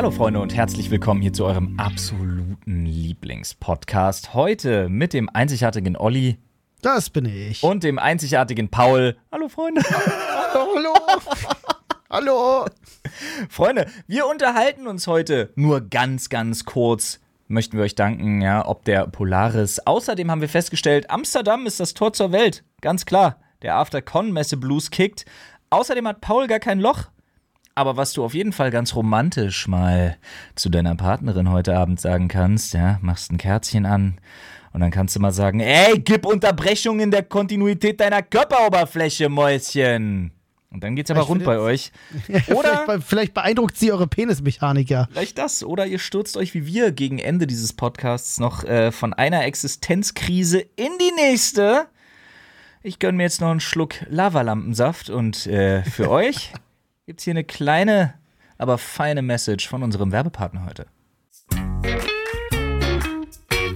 Hallo Freunde und herzlich willkommen hier zu eurem absoluten Lieblingspodcast. Heute mit dem einzigartigen Olli Das bin ich. und dem einzigartigen Paul. Hallo Freunde. hallo. hallo. Freunde, wir unterhalten uns heute nur ganz, ganz kurz. Möchten wir euch danken, ja, ob der Polaris. Außerdem haben wir festgestellt, Amsterdam ist das Tor zur Welt. Ganz klar. Der After-Con-Messe Blues kickt. Außerdem hat Paul gar kein Loch. Aber was du auf jeden Fall ganz romantisch mal zu deiner Partnerin heute Abend sagen kannst, ja, machst ein Kerzchen an und dann kannst du mal sagen, ey, gib Unterbrechung in der Kontinuität deiner Körperoberfläche, Mäuschen. Und dann geht's aber rund bei euch. vielleicht, Oder be- vielleicht beeindruckt sie eure Penismechanik ja. vielleicht das. Oder ihr stürzt euch wie wir gegen Ende dieses Podcasts noch äh, von einer Existenzkrise in die nächste. Ich gönn mir jetzt noch einen Schluck Lavalampensaft und äh, für euch gibt's hier eine kleine, aber feine Message von unserem Werbepartner heute.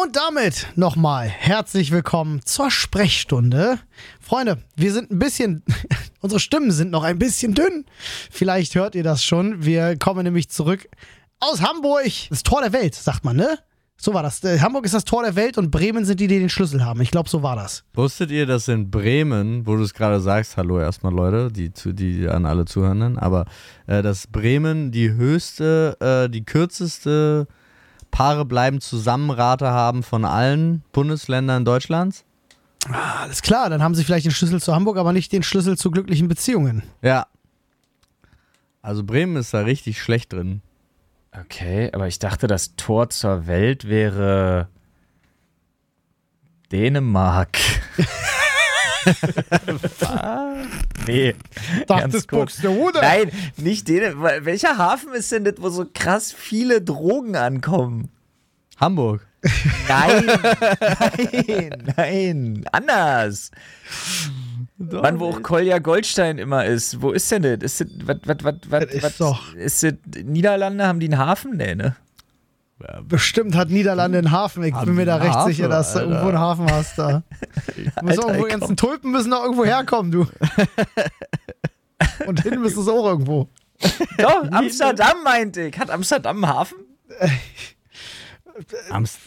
Und damit nochmal herzlich willkommen zur Sprechstunde. Freunde, wir sind ein bisschen, unsere Stimmen sind noch ein bisschen dünn. Vielleicht hört ihr das schon. Wir kommen nämlich zurück aus Hamburg. Das Tor der Welt, sagt man, ne? So war das. Äh, Hamburg ist das Tor der Welt und Bremen sind die, die den Schlüssel haben. Ich glaube, so war das. Wusstet ihr, dass in Bremen, wo du es gerade sagst, hallo erstmal Leute, die, die an alle Zuhörenden, aber äh, dass Bremen die höchste, äh, die kürzeste Paare bleiben Zusammenrate haben von allen Bundesländern Deutschlands? Ah, Alles klar, dann haben sie vielleicht den Schlüssel zu Hamburg, aber nicht den Schlüssel zu glücklichen Beziehungen. Ja. Also Bremen ist da richtig schlecht drin. Okay, aber ich dachte, das Tor zur Welt wäre Dänemark. Nee. ganz kurz. du Hude. Nein, nicht Dänemark. Welcher Hafen ist denn das, wo so krass viele Drogen ankommen? Hamburg. Nein, nein, nein, anders. Mann, wo auch Kolja Goldstein immer ist. Wo ist denn das? Ist das, was, was, was, Das ist was, doch- ist das, Niederlande, haben die einen Hafen? Nee, ne? Bestimmt hat Niederlande einen Hafen. Ich bin mir da recht Hafen, sicher, dass du Alter? irgendwo einen Hafen hast da. Alter, irgendwo, die ganzen Tulpen müssen doch irgendwo herkommen, du. Und hin müsste es auch irgendwo. Doch, Amsterdam meinte ich. Hat Amsterdam einen Hafen? Amst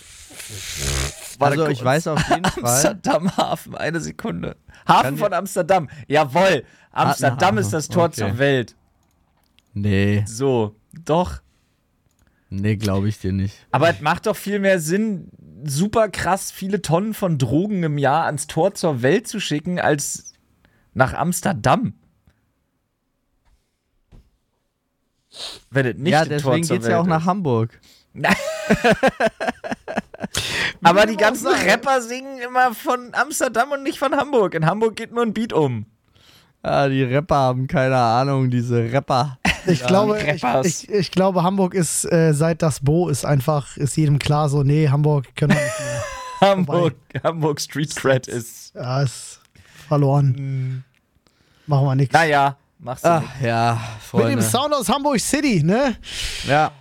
Warte also ich weiß auf jeden Fall. Amsterdam Hafen, eine Sekunde. Hafen von Amsterdam. Jawohl. Amsterdam ist das Tor okay. zur Welt. Nee, So, doch. Nee, glaube ich dir nicht. Aber es macht doch viel mehr Sinn, super krass viele Tonnen von Drogen im Jahr ans Tor zur Welt zu schicken, als nach Amsterdam. Wenn es nicht ja, deswegen zur geht's ja auch Welt nach ist. Hamburg. Aber die ganzen Rapper singen immer von Amsterdam und nicht von Hamburg. In Hamburg geht nur ein Beat um. Ah, die Rapper haben keine Ahnung, diese Rapper. Ich, glaube, ich, ich, ich glaube, Hamburg ist, äh, seit das Bo ist einfach, ist jedem klar so, nee, Hamburg können wir nicht mehr. Hamburg, Hamburg Street Cred ist. Ja, ist verloren. Machen wir nichts. Naja, machst du Ach nicht. ja, Mit dem Freunde. Sound aus Hamburg City, ne? Ja,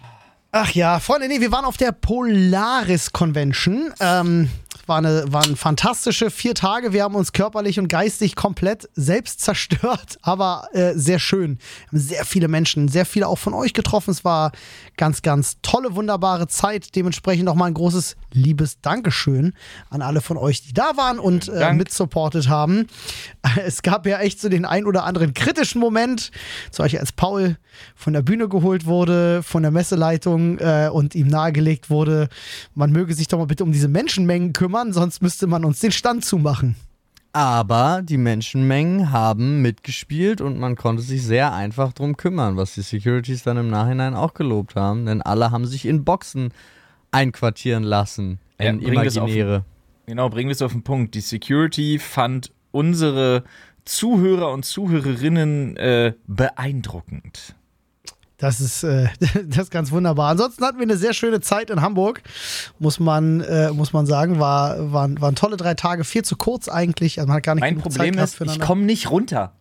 Ach ja, Freunde, nee, wir waren auf der Polaris Convention. Ähm, war eine, waren fantastische vier Tage. Wir haben uns körperlich und geistig komplett selbst zerstört, aber äh, sehr schön. Wir haben sehr viele Menschen, sehr viele auch von euch getroffen. Es war ganz, ganz tolle, wunderbare Zeit. Dementsprechend nochmal ein großes liebes Dankeschön an alle von euch, die da waren und äh, mitsupportet haben. Es gab ja echt so den ein oder anderen kritischen Moment, zum Beispiel als Paul von der Bühne geholt wurde, von der Messeleitung äh, und ihm nahegelegt wurde, man möge sich doch mal bitte um diese Menschenmengen kümmern, sonst müsste man uns den Stand zumachen. Aber die Menschenmengen haben mitgespielt und man konnte sich sehr einfach drum kümmern, was die Securities dann im Nachhinein auch gelobt haben, denn alle haben sich in Boxen einquartieren lassen. Ja, in wir es auf- imaginäre. Genau, bringen wir es auf den Punkt. Die Security fand unsere Zuhörer und Zuhörerinnen äh, beeindruckend. Das ist, äh, das ist ganz wunderbar. Ansonsten hatten wir eine sehr schöne Zeit in Hamburg, muss man, äh, muss man sagen. War, waren, waren tolle drei Tage, viel zu kurz eigentlich. Also man hat gar nicht Mein genug Problem ist, ich komme nicht runter.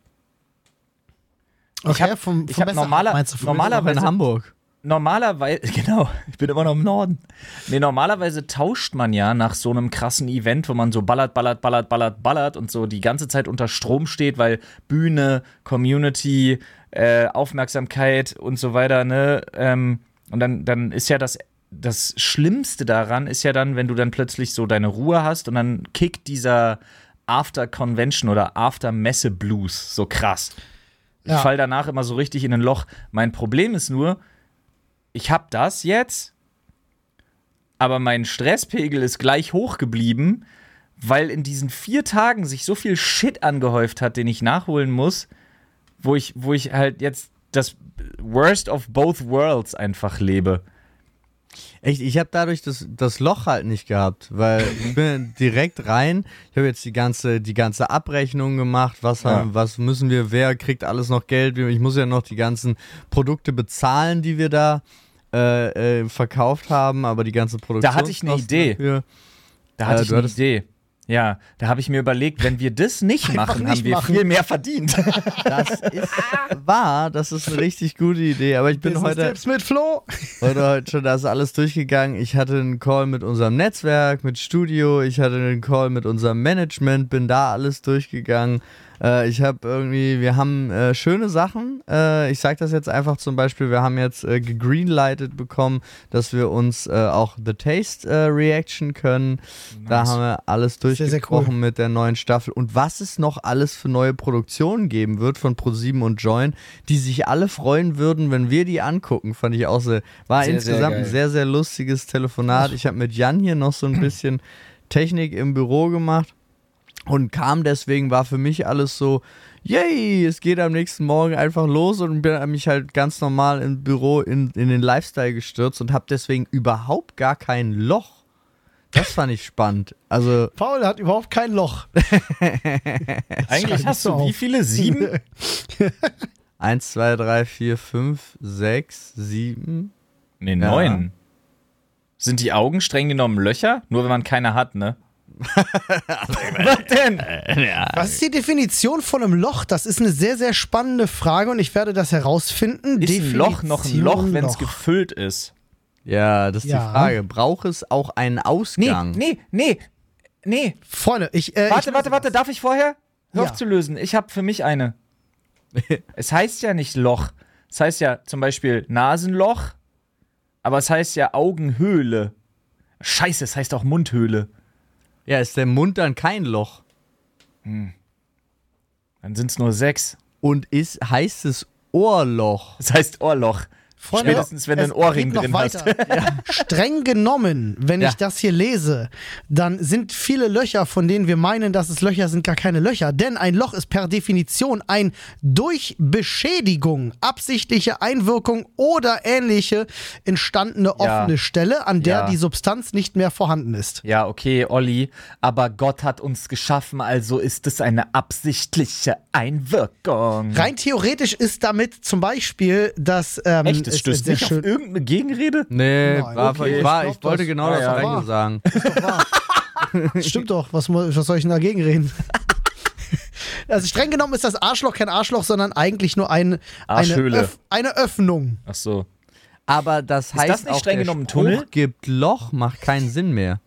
okay, ich hab- vom, ich vom hab normaler- meinst du, vom normaler- Aber in Normalerweise- Hamburg. Normalerweise, genau, ich bin immer noch im Norden. Nee, normalerweise tauscht man ja nach so einem krassen Event, wo man so ballert, ballert, ballert, ballert, ballert und so die ganze Zeit unter Strom steht, weil Bühne, Community, äh, Aufmerksamkeit und so weiter, ne? Ähm, und dann, dann ist ja das, das Schlimmste daran, ist ja dann, wenn du dann plötzlich so deine Ruhe hast und dann kickt dieser After-Convention oder After-Messe-Blues so krass. Ich Ja. fall danach immer so richtig in ein Loch. Mein Problem ist nur, ich habe das jetzt, aber mein Stresspegel ist gleich hoch geblieben, weil in diesen vier Tagen sich so viel Shit angehäuft hat, den ich nachholen muss, wo ich, wo ich halt jetzt das Worst of both worlds einfach lebe. Echt, ich habe dadurch das, das Loch halt nicht gehabt, weil ich bin direkt rein. Ich habe jetzt die ganze, die ganze Abrechnung gemacht. Was, Ja. haben, was müssen wir, wer kriegt alles noch Geld? Ich muss ja noch die ganzen Produkte bezahlen, die wir da äh, äh, verkauft haben, aber die ganze Produktion. Da hatte ich eine Idee. Dafür. Da hatte Äh, ich eine Idee. Ja, da habe ich mir überlegt, wenn wir das nicht Einfach machen, nicht haben wir machen. viel mehr verdient. Das ist wahr, das ist eine richtig gute Idee. Aber ich bin heute, Business-Tipps mit Flo. heute, heute schon das alles durchgegangen. Ich hatte einen Call mit unserem Netzwerk, mit Studio, ich hatte einen Call mit unserem Management, bin da alles durchgegangen. Äh, ich habe irgendwie, wir haben äh, schöne Sachen. Äh, ich sage das jetzt einfach zum Beispiel, wir haben jetzt äh, gegreenlightet bekommen, dass wir uns äh, auch The Taste äh, Reaction können. Da haben wir alles Sehr, sehr durchgesprochen mit der neuen Staffel. Und was es noch alles für neue Produktionen geben wird von ProSieben und Join, die sich alle freuen würden, wenn wir die angucken, fand ich auch sehr, war Sehr, sehr insgesamt ein geil. sehr, sehr lustiges Telefonat. Ich habe mit Jan hier noch so ein bisschen Technik im Büro gemacht und kam deswegen, war für mich alles so, yay, es geht am nächsten Morgen einfach los und bin mich halt ganz normal im Büro in, in den Lifestyle gestürzt und habe deswegen überhaupt gar kein Loch. Das fand ich spannend. Also, Paul hat überhaupt kein Loch. Eigentlich hast du wie auf. viele? Sieben? 1, 2, 3, 4, 5, 6, 7. Nee, neun. Sind die Augen streng genommen Löcher? Nur wenn man keine hat, ne? Was denn? Was ist die Definition von einem Loch? Das ist eine sehr, sehr spannende Frage und ich werde das herausfinden. Ist ein Loch noch ein Loch, wenn es gefüllt ist? Ja, das ist Ja. die Frage. Braucht es auch einen Nee, Ausgang? nee, nee, nee. Freunde, ich. Äh, Warte, ich warte, warte, darf ich vorher? Hör Ja. auf zu lösen. Ich habe für mich eine. es heißt ja nicht Loch. Es heißt ja zum Beispiel Nasenloch, aber es heißt ja Augenhöhle. Scheiße, es heißt auch Mundhöhle. Ja, ist der Mund dann kein Loch? Dann sind es nur sechs. Und ist, heißt es Ohrloch? Es heißt Ohrloch. Freunde, Spätestens, wenn du einen Ohrring drin hast. weiter. Streng genommen, wenn Ja. ich das hier lese, dann sind viele Löcher, von denen wir meinen, dass es Löcher sind, gar keine Löcher. Denn ein Loch ist per Definition ein durch Beschädigung, absichtliche Einwirkung oder ähnliche entstandene Ja. offene Stelle, an der Ja. die Substanz nicht mehr vorhanden ist. Ja, okay, Olli, aber Gott hat uns geschaffen, also ist es eine absichtliche Einwirkung. Rein theoretisch ist damit zum Beispiel das. Ähm, Echt, das es- stößt nicht auf irgendeine Gegenrede? Nee, Nein, war, okay, ich, war, ich ich, wollte das. genau das ja. Gleiche sagen. Stimmt doch, was, was soll ich denn dagegen reden? Also streng genommen ist das Arschloch kein Arschloch, sondern eigentlich nur ein, eine. Öff, eine Öffnung. Ach so. Aber das heißt das nicht auch, streng der genommen ein Spruch Tunnel? gibt Loch, macht keinen Sinn mehr.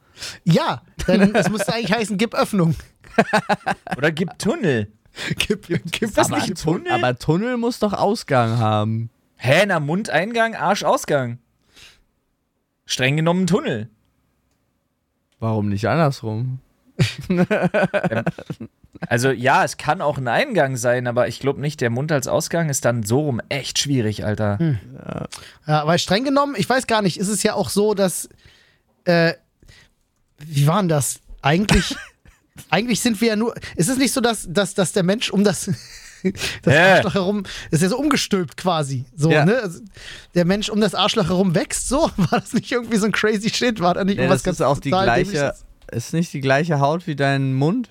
Ja, denn es müsste eigentlich heißen, gib Öffnung. Oder gibt Tunnel. Gib, gib Ist das aber, nicht ein Tunnel? aber Tunnel muss doch Ausgang haben. Hä, na Mundeingang, Arschausgang. Streng genommen ein Tunnel. Warum nicht andersrum? Also ja, es kann auch ein Eingang sein, aber ich glaube nicht, der Mund als Ausgang ist dann so rum echt schwierig, Alter. Ja, weil streng genommen, ich weiß gar nicht, ist es ja auch so, dass. Äh, wie war denn das? Eigentlich. eigentlich sind wir ja nur. Ist es nicht so, dass, dass, dass der Mensch um das. Das Hä? Arschloch herum ist ja so umgestülpt quasi. So, Ja. ne? Also, der Mensch um das Arschloch herum wächst so. War das nicht irgendwie so ein crazy Shit? War da nicht Ja, irgendwas das ist auch die gleiche. Ist nicht die gleiche Haut wie dein Mund?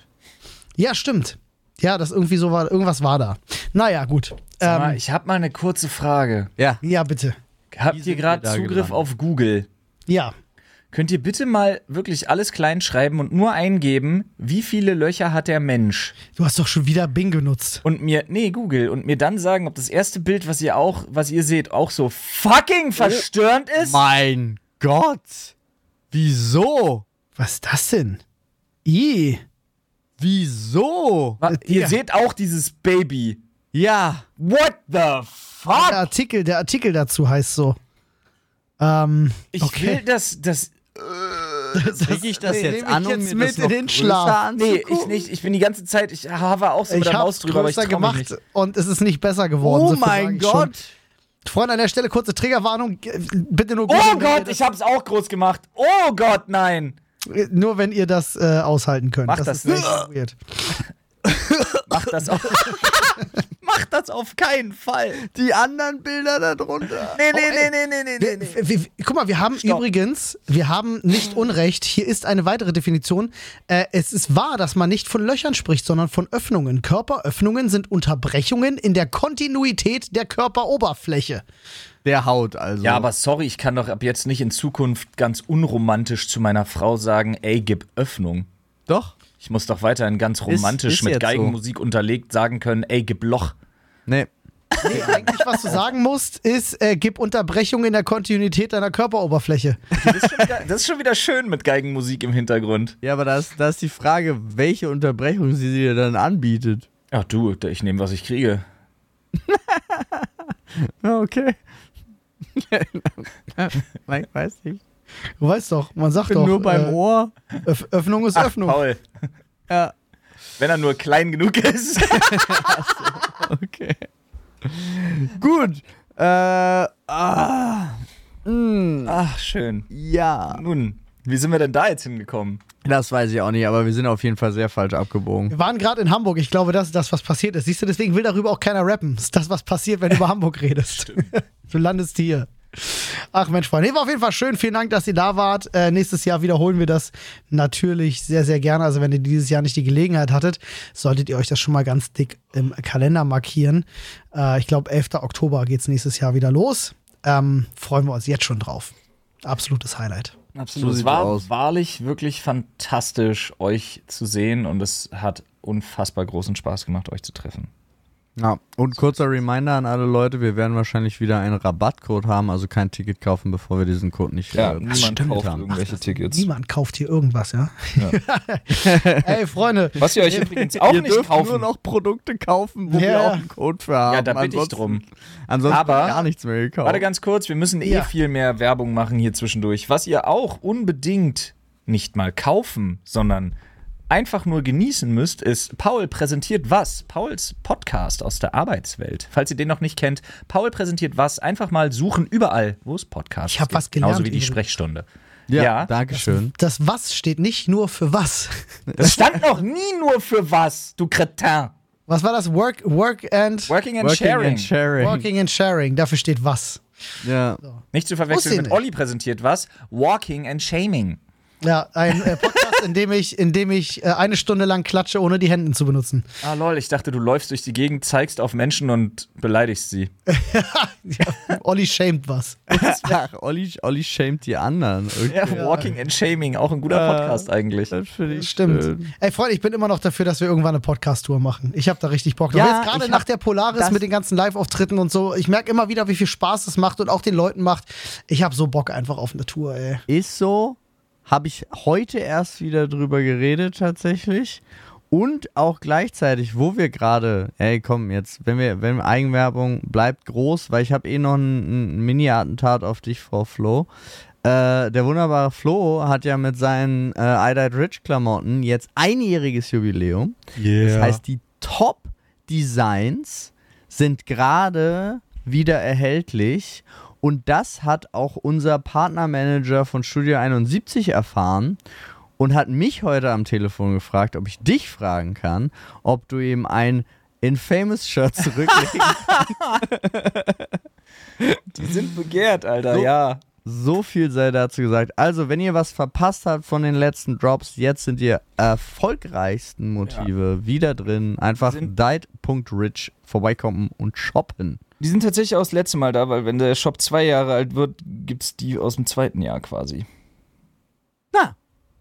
Ja, stimmt. Ja, das irgendwie so war. Irgendwas war da. Naja, gut. Sag mal, Ähm, ich habe mal eine kurze Frage. Ja. ja, bitte. Habt ihr gerade Zugriff gelandet? auf Google? Ja. Könnt ihr bitte mal wirklich alles klein schreiben und nur eingeben, wie viele Löcher hat der Mensch? Du hast doch schon wieder Bing genutzt. Und mir, nee, Google, und mir dann sagen, ob das erste Bild, was ihr auch, was ihr seht, auch so fucking verstörend ist? Mein Gott! Wieso? Was ist das denn? I. Wieso? Wa- Ihr Ja. seht auch dieses Baby. Ja. What the Der fuck? Artikel, der Artikel dazu heißt so. Ähm, Ich okay. will das, das, Kriege ich das nee, jetzt an, um jetzt mir mit das in den Schlaf. nee, ich nicht. Ich bin die ganze Zeit, ich habe auch so mit der Maus drüber, aber ich größer trau mich gemacht nicht. und es ist nicht besser geworden. Oh so mein. Gott! Freunde, an der Stelle kurze Triggerwarnung. Bitte nur Oh Gott, ich hab's auch groß gemacht. Oh Gott, nein. nur wenn ihr das äh, aushalten könnt. Mach das das ist nicht. weird. Mach das auf. Mach das auf keinen Fall. Die anderen Bilder darunter. Nee, nee, Oh, ey. nee, nee, nee, nee, nee. Wir, wir, guck mal, wir haben Stopp. übrigens, wir haben nicht Unrecht. Hier ist eine weitere Definition. Äh, es ist wahr, dass man nicht von Löchern spricht, sondern von Öffnungen. Körperöffnungen sind Unterbrechungen in der Kontinuität der Körperoberfläche. Der Haut also. Ja, aber sorry, ich kann doch ab jetzt nicht in Zukunft ganz unromantisch zu meiner Frau sagen, ey, gib Öffnung. Doch? Ich muss doch weiterhin ganz romantisch ist mit jetzt so. Geigenmusik unterlegt sagen können, ey, gib Loch. Nee. Nee, eigentlich, was du sagen musst, ist, äh, gib Unterbrechungen in der Kontinuität deiner Körperoberfläche. Das ist, schon wieder, das ist schon wieder schön mit Geigenmusik im Hintergrund. Ja, aber da ist, da ist die Frage, welche Unterbrechung sie dir dann anbietet. Ach du, ich nehme, was ich kriege. Okay. Nein, weiß nicht. Du weißt doch, man sagt Ich bin doch, nur beim äh, Ohr. Öff Öffnung ist Ach, Öffnung. Paul, Ja, wenn er nur klein genug ist. okay. Gut. Äh, ah. Mm, Ach, schön. ja. Nun, wie sind wir denn da jetzt hingekommen? Das weiß ich auch nicht, aber wir sind auf jeden Fall sehr falsch abgebogen. Wir waren gerade in Hamburg. Ich glaube, das ist das, was passiert ist. Siehst du, deswegen will darüber auch keiner rappen. Das ist das, was passiert, wenn du über Hamburg redest. du landest hier. Ach Mensch, Freunde. War auf jeden Fall schön. Vielen Dank, dass ihr da wart. Äh, nächstes Jahr wiederholen wir das natürlich sehr, sehr gerne. Also, wenn ihr dieses Jahr nicht die Gelegenheit hattet, solltet ihr euch das schon mal ganz dick im Kalender markieren. Äh, ich glaube, 11. Oktober geht es nächstes Jahr wieder los. Ähm, freuen wir uns jetzt schon drauf. Absolutes Highlight. Absolut. So es war aus. wahrlich wirklich fantastisch, euch zu sehen und es hat unfassbar großen Spaß gemacht, euch zu treffen. Ja, und kurzer Reminder an alle Leute, wir werden wahrscheinlich wieder einen Rabattcode haben, also kein Ticket kaufen, bevor wir diesen Code nicht äh, niemand stimmt. kauft haben. irgendwelche Tickets. Niemand kauft hier irgendwas, ja? Ey, Freunde. Was ihr euch übrigens auch ihr nicht dürft kaufen. nur noch Produkte kaufen, wo Ja. wir auch einen Code für haben. ja, da bitte ich drum. Ansonsten Aber- gar nichts mehr gekauft. Warte ganz kurz, wir müssen eh Ja. viel mehr Werbung machen hier zwischendurch. Was ihr auch unbedingt nicht mal kaufen, sondern einfach nur genießen müsst, ist Paul präsentiert was? Pauls Podcast aus der Arbeitswelt. Falls ihr den noch nicht kennt, Paul präsentiert was? Einfach mal suchen überall, wo es Podcasts Ich hab gibt. was gelernt Genauso wie die. Sprechstunde. ja, ja. Dankeschön. Das Was steht nicht nur für was. Das stand noch nie nur für was, du Kretin. Was war das? Work, work and Working and Working Sharing. and sharing. Working and Sharing. Dafür steht was. Ja. Nicht zu verwechseln ich mit. Olli präsentiert was? Walking and Shaming. Ja, ein äh, Podcast, in dem ich, in dem ich äh, eine Stunde lang klatsche, ohne die Hände zu benutzen. Ah, lol, ich dachte, du läufst durch die Gegend, zeigst auf Menschen und beleidigst sie. ja, Olli schämt was. Ach, Olli, Olli schämt die anderen. Okay. Ja, Walking and Shaming, auch ein guter Äh, Podcast eigentlich. Das finde ich Stimmt. schön. Ey, Freunde, ich bin immer noch dafür, dass wir irgendwann eine Podcast-Tour machen. Ich habe da richtig Bock drauf. Ja, Jetzt gerade nach der Polaris mit den ganzen Live-Auftritten und so. Ich merke immer wieder, wie viel Spaß es macht und auch den Leuten macht. Ich habe so Bock einfach auf eine Tour, ey. Ist so, habe ich heute erst wieder drüber geredet tatsächlich. Und auch gleichzeitig, wo wir gerade, ey komm jetzt, wenn wir, wenn Eigenwerbung bleibt groß, weil ich habe eh noch ein, ein Mini-Attentat auf dich, Frau Flo. Äh, der wunderbare Flo hat ja mit seinen äh, I Died Rich Klamotten jetzt einjähriges Jubiläum. Das heißt, die Top-Designs sind gerade wieder erhältlich. Und das hat auch unser Partnermanager von Studio 71 erfahren und hat mich heute am Telefon gefragt, ob ich dich fragen kann, ob du ihm ein Infamous-Shirt zurücklegst. Die sind begehrt, Alter, So. ja. so viel sei dazu gesagt. Also, wenn ihr was verpasst habt von den letzten Drops, jetzt sind die erfolgreichsten Motive wieder drin. Einfach Sind- diet.rich vorbeikommen und shoppen. Die sind tatsächlich auch das letzte Mal da, weil wenn der Shop zwei Jahre alt wird, gibt's die aus dem zweiten Jahr quasi. Na,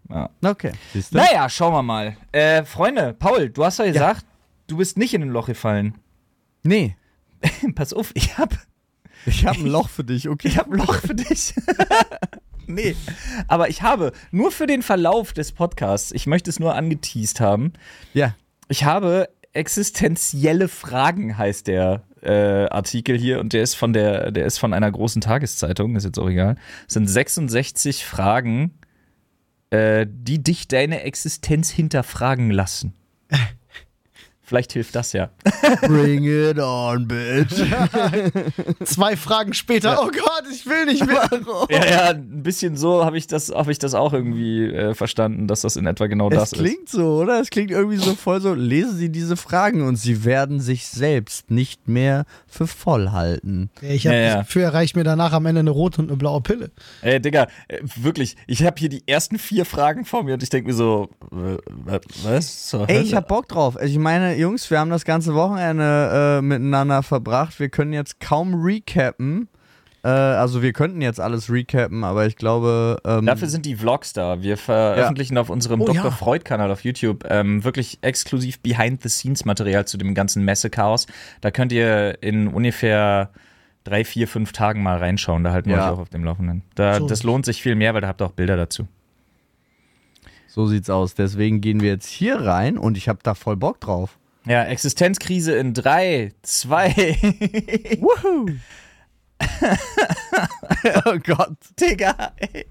Ja. okay. Siehst du? Naja, schauen wir mal. Äh, Freunde, Paul, du hast ja gesagt, du bist nicht in ein Loch gefallen. Nee, Pass auf, ich hab, ich habe ein Loch für dich, okay. ich hab ein Loch für dich. nee, aber ich habe nur für den Verlauf des Podcasts, ich möchte es nur angeteased haben, Ja. ich habe existenzielle Fragen heißt der äh, Artikel hier und der ist von der der ist von einer großen Tageszeitung, ist jetzt auch egal. Es sind 66 Fragen, äh, die dich deine Existenz hinterfragen lassen. Vielleicht hilft das ja. Bring it on, bitch. Zwei Fragen später. Oh Gott, ich will nicht mehr. Ja, ja, ein bisschen so habe ich das, habe ich das auch irgendwie äh, verstanden, dass das in etwa genau Es das ist. klingt so, oder? Es klingt irgendwie so voll so, lesen Sie diese Fragen und Sie werden sich selbst nicht mehr für voll halten. Ich habe Ja, ja. das Gefühl, er reicht mir danach am Ende eine rote und eine blaue Pille. Ey, Digga, äh, wirklich, ich habe hier die ersten vier Fragen vor mir und ich denke mir so, äh, wa- was? Ey, ich hab Bock drauf. Also ich meine, Jungs, wir haben das ganze Wochenende äh, miteinander verbracht. Wir können jetzt kaum recappen. Äh, also wir könnten jetzt alles recappen, aber ich glaube. Ähm, Dafür sind die Vlogs da. Wir veröffentlichen auf unserem Oh, Dr. ja. Freud-Kanal auf YouTube ähm, wirklich exklusiv Behind-the-Scenes-Material zu dem ganzen Messechaos. Da könnt ihr in ungefähr drei, vier, fünf Tagen mal reinschauen. Da halten wir Ja. euch auch auf dem Laufenden. Da, So. das lohnt sich viel mehr, weil da habt ihr auch Bilder dazu. so sieht's aus. Deswegen gehen wir jetzt hier rein und ich hab da voll Bock drauf. Ja, Existenzkrise in drei, zwei. Woohoo! oh Gott. Digga, ey.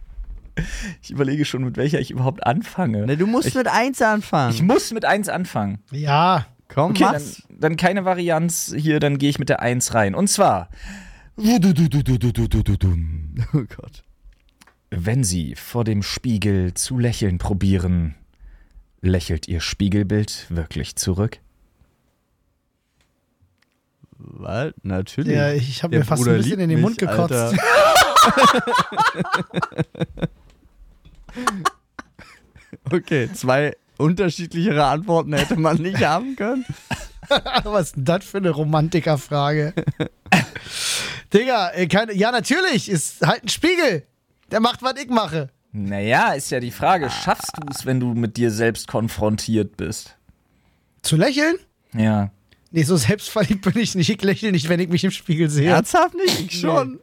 Ich überlege schon, mit welcher ich überhaupt anfange. Ne, du musst Ich- mit 1 anfangen. Ich muss mit eins anfangen. Ja, Komm, Okay, dann, mach's. dann keine Varianz hier, dann gehe ich mit der 1 rein. Und zwar, Oh Gott. wenn Sie vor dem Spiegel zu lächeln probieren, lächelt Ihr Spiegelbild wirklich zurück? Was? Natürlich. ja ich habe Der mir fast Bruder ein bisschen liebt in den Mund mich, gekotzt. Alter. Okay, zwei unterschiedlichere Antworten hätte man nicht haben können. Was ist denn das für eine Romantikerfrage? Digga, ey, keine, ja, natürlich, ist halt ein Spiegel. Der macht, was ich mache. Naja, ist ja die Frage, schaffst du es, wenn du mit dir selbst konfrontiert bist? Zu lächeln? Ja. Nee, so selbstverliebt bin ich nicht. Ich lächle nicht, wenn ich mich im Spiegel sehe. Ernsthaft nicht? Ich schon.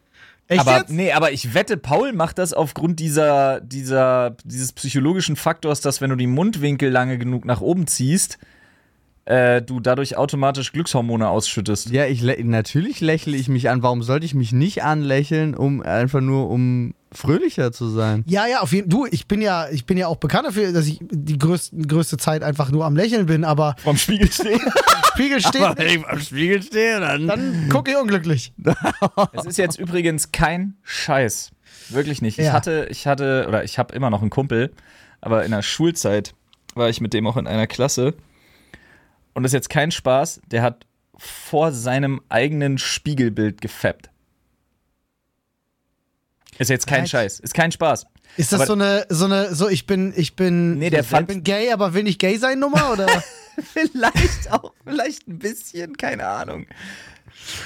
Echt aber jetzt? nee, aber ich wette, Paul macht das aufgrund dieser, dieser, dieses psychologischen Faktors, dass wenn du die Mundwinkel lange genug nach oben ziehst, äh, du dadurch automatisch Glückshormone ausschüttest. Ja, ich natürlich lächle ich mich an. Warum sollte ich mich nicht anlächeln, um einfach nur um fröhlicher zu sein? Ja, ja, auf jeden Fall. Du, ich bin ja, ich bin ja auch bekannt dafür, dass ich die größte, größte Zeit einfach nur am Lächeln bin, aber Vom Spiegel stehen. Spiegel steht, wenn ich am Spiegel stehe, dann. dann gucke ich unglücklich. Es ist jetzt übrigens kein Scheiß. Wirklich nicht. Ich Ja. hatte, ich hatte, oder ich habe immer noch einen Kumpel, aber in der Schulzeit war ich mit dem auch in einer Klasse. Und das ist jetzt kein Spaß, der hat vor seinem eigenen Spiegelbild gefappt. Ist jetzt kein Was? Scheiß, ist kein Spaß. Ist das Aber- so eine, so eine, so ich bin, ich bin, Nee, der ich fand- bin gay, aber will nicht gay sein Nummer oder? Vielleicht auch, vielleicht ein bisschen, keine Ahnung.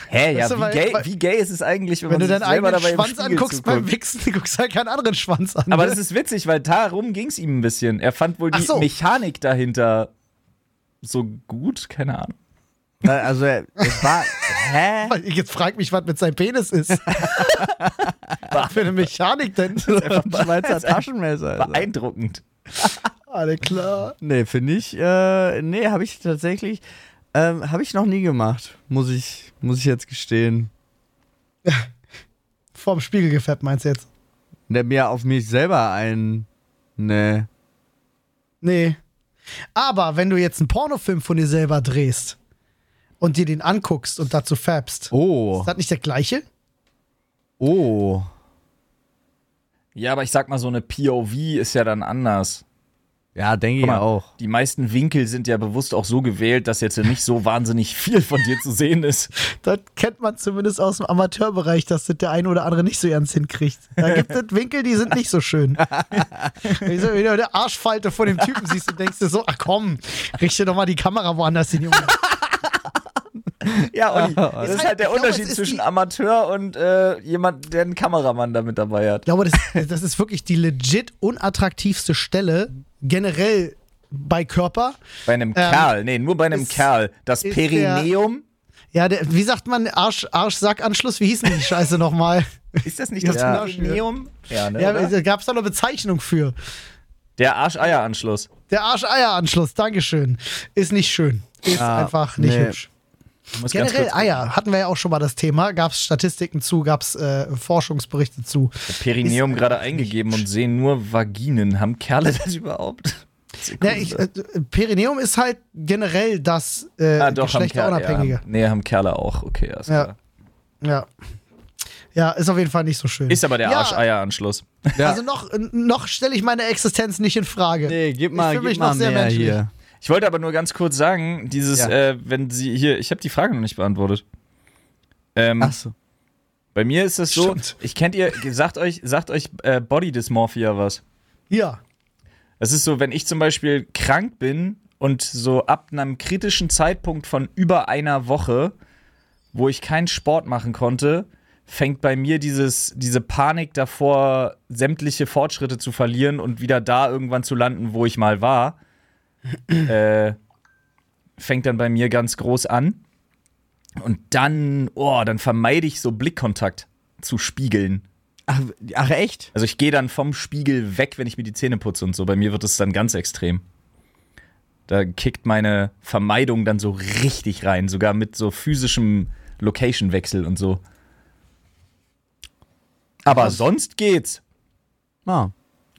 Hä, ja, Weißt du, wie, gay, wie gay ist es eigentlich, wenn, Wenn man du deinen eigenen dabei Schwanz anguckst zuguckt? beim Wichsen, du guckst halt keinen anderen Schwanz an. Aber ne? das ist witzig, weil darum ging es ihm ein bisschen. Er fand wohl die so. Mechanik dahinter so gut, keine Ahnung. Also, es war. Hä? Jetzt frag mich, was mit seinem Penis ist. was für eine Mechanik denn? Schweizer Taschenmesser. Beeindruckend. Alle klar. Nee, finde ich. Äh, nee, habe ich tatsächlich. Ähm, habe ich noch nie gemacht. Muss ich, muss ich jetzt gestehen. Vorm Spiegel gefappt, meinst du jetzt? Der mir auf mich selber ein. Nee. Nee. Aber wenn du jetzt einen Pornofilm von dir selber drehst und dir den anguckst und dazu fabst, Oh. ist das nicht der gleiche? Oh. Ja, aber ich sag mal, so eine POV ist ja dann anders. Ja, denke ich mal, auch. Die meisten Winkel sind ja bewusst auch so gewählt, dass jetzt nicht so wahnsinnig viel von dir zu sehen ist. Das kennt man zumindest aus dem Amateurbereich, dass das der eine oder andere nicht so ernst hinkriegt. Da gibt es Winkel, die sind nicht so schön. Wenn du eine Arschfalte von dem Typen siehst und denkst dir so, ach komm, richte doch mal die Kamera woanders hin, Junge. Ja, Olli, das halt- ist halt der ich glaube, Unterschied ist zwischen Amateur und äh, jemand, der einen Kameramann damit dabei hat. Ich glaube, das, das ist wirklich die legit unattraktivste Stelle generell bei Körper. Bei einem Kerl, nee, nur bei einem Ähm, ist- Kerl. Das Perineum, Ja, der, wie sagt man, Arsch, Arsch-Sack-Anschluss? Wie hieß denn die Scheiße nochmal? ist das nicht das Ja. Perineum? Ja, ne, Ja, da gab es da eine Bezeichnung für. Der Arsch-Eier-Anschluss. Der Arsch-Eier-Anschluss, Dankeschön. Ist nicht schön. Ist Ja, einfach nicht nee. hübsch. Ich Generell kurz- Eier, hatten wir ja auch schon mal das Thema. Gab es Statistiken zu, gab es äh, Forschungsberichte zu. Perineum gerade eingegeben und sehen nur Vaginen. Haben Kerle das überhaupt? Ja, ich, äh, Perineum ist halt generell das äh, ah, doch, haben Kerle. geschlechterunabhängige. Ja. Nee, haben Kerle auch. Okay, alles Ja. klar. Ja. ja, ist auf jeden Fall nicht so schön. Ist aber der ja, Arsch-Eier-Anschluss. Ja. Also noch, noch stelle ich meine Existenz nicht in Frage. nee, gib Ich mal, fühl gib mich mal noch sehr mehr menschlich. hier. Ich wollte aber nur ganz kurz sagen, dieses, Ja. äh, wenn sie hier, ich habe die Frage noch nicht beantwortet. Ähm, Achso. bei mir ist es so, Stimmt. ich kennt ihr, sagt euch, sagt euch äh, Body Dysmorphia was? Ja. Es ist so, wenn ich zum Beispiel krank bin und so ab einem kritischen Zeitpunkt von über einer Woche, wo ich keinen Sport machen konnte, fängt bei mir dieses, diese Panik davor, sämtliche Fortschritte zu verlieren und wieder da irgendwann zu landen, wo ich mal war, äh, fängt dann bei mir ganz groß an. Und dann, oh, dann vermeide ich so Blickkontakt zu spiegeln. Ach, ach, echt? Also ich gehe dann vom Spiegel weg, wenn ich mir die Zähne putze und so. Bei mir wird es dann ganz extrem. Da kickt meine Vermeidung dann so richtig rein, sogar mit so physischem Location-Wechsel und so. Aber sonst geht's. Ah.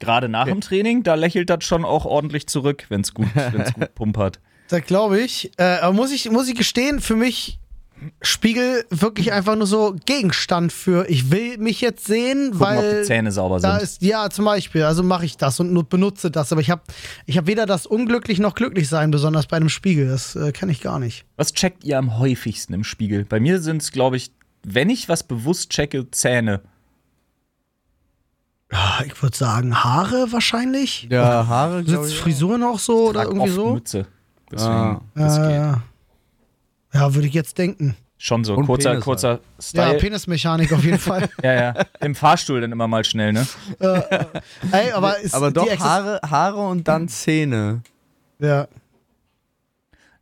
Gerade nach dem Training, da lächelt das schon auch ordentlich zurück, wenn's gut, wenn's gut pumpert. Das glaube ich. Äh, aber muss ich, muss ich gestehen, für mich Spiegel wirklich einfach nur so Gegenstand für, ich will mich jetzt sehen, Gucken, weil ob die Zähne sauber da sind. ist, ja, zum Beispiel, also mache ich das und benutze das. Aber ich habe ich hab weder das unglücklich noch glücklich sein, besonders bei einem Spiegel. Das äh, kenne ich gar nicht. Was checkt ihr am häufigsten im Spiegel? Bei mir sind es, glaube ich, wenn ich was bewusst checke, Zähne. Ich würde sagen, Haare wahrscheinlich. Ja, Haare, Sitzt ich. Frisur noch so oder irgendwie oft so? Mütze. Deswegen, Ah. das ja, geht. ja. ja würde ich jetzt denken. Schon so Und kurzer, Penis kurzer Ja, Style. Penismechanik auf jeden Fall. Ja, ja. Im Fahrstuhl dann immer mal schnell, ne? Ey, aber ist Aber doch Haare, Haare und dann Zähne. Ja.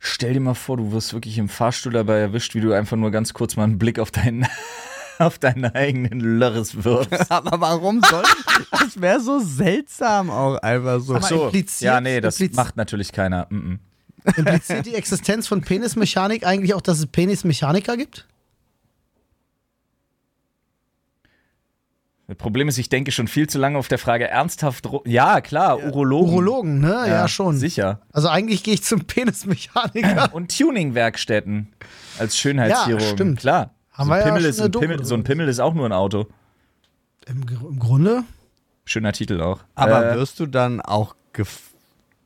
Stell dir mal vor, du wirst wirklich im Fahrstuhl dabei erwischt, wie du einfach nur ganz kurz mal einen Blick auf deinen, auf deinen eigenen Lörres wirfst. Aber warum soll das wäre so seltsam auch einfach so. Aber So, ja, nee, das macht natürlich keiner. Mm -mm. Impliziert die Existenz von Penismechanik eigentlich auch, dass es Penismechaniker gibt? Das Problem ist, ich denke schon viel zu lange auf der Frage ernsthaft. Ja, klar, Urologen. Urologen, ne? Ja, schon. Sicher. Also eigentlich gehe ich zum Penismechaniker. Und Tuning-Werkstätten als Schönheitschirurgen. Ja, stimmt. Klar. Haben so, wir ein ja Pimmel schon ist ein Pimmel, so ein Pimmel ist auch nur ein Auto. Im, Im Grunde? Schöner Titel auch. Aber Äh, wirst du dann auch gef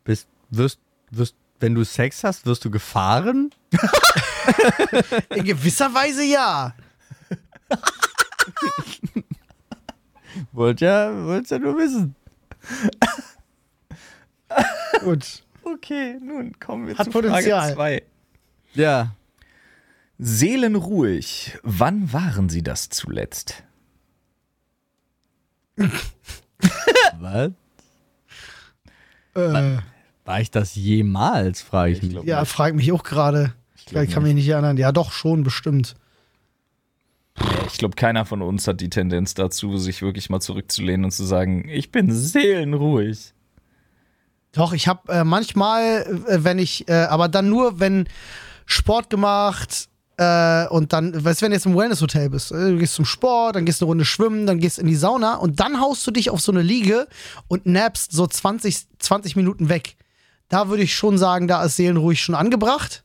bist, wirst, wirst, wenn du Sex hast, wirst du gefahren? In gewisser Weise ja. Wollt ja, wollt's ja nur wissen. Gut. Okay, nun kommen wir Hat zu Potenzial. Frage 2. Ja. Seelenruhig. Wann waren Sie das zuletzt? Was? Äh, War ich das jemals, frage ich, Ich mich. ja, frag mich auch gerade. Ich, glaub kann mich nicht erinnern. Ja, doch, schon, bestimmt. Ich glaube, keiner von uns hat die Tendenz dazu, sich wirklich mal zurückzulehnen und zu sagen, ich bin seelenruhig. Doch, ich habe äh, manchmal, äh, wenn ich, äh, aber dann nur, wenn Sport gemacht äh, und dann, weißt du, wenn du jetzt im Wellness-Hotel bist, äh, du gehst zum Sport, dann gehst eine Runde schwimmen, dann gehst in die Sauna und dann haust du dich auf so eine Liege und nappst so 20, 20 Minuten weg. Da würde ich schon sagen, da ist Seelenruhig schon angebracht.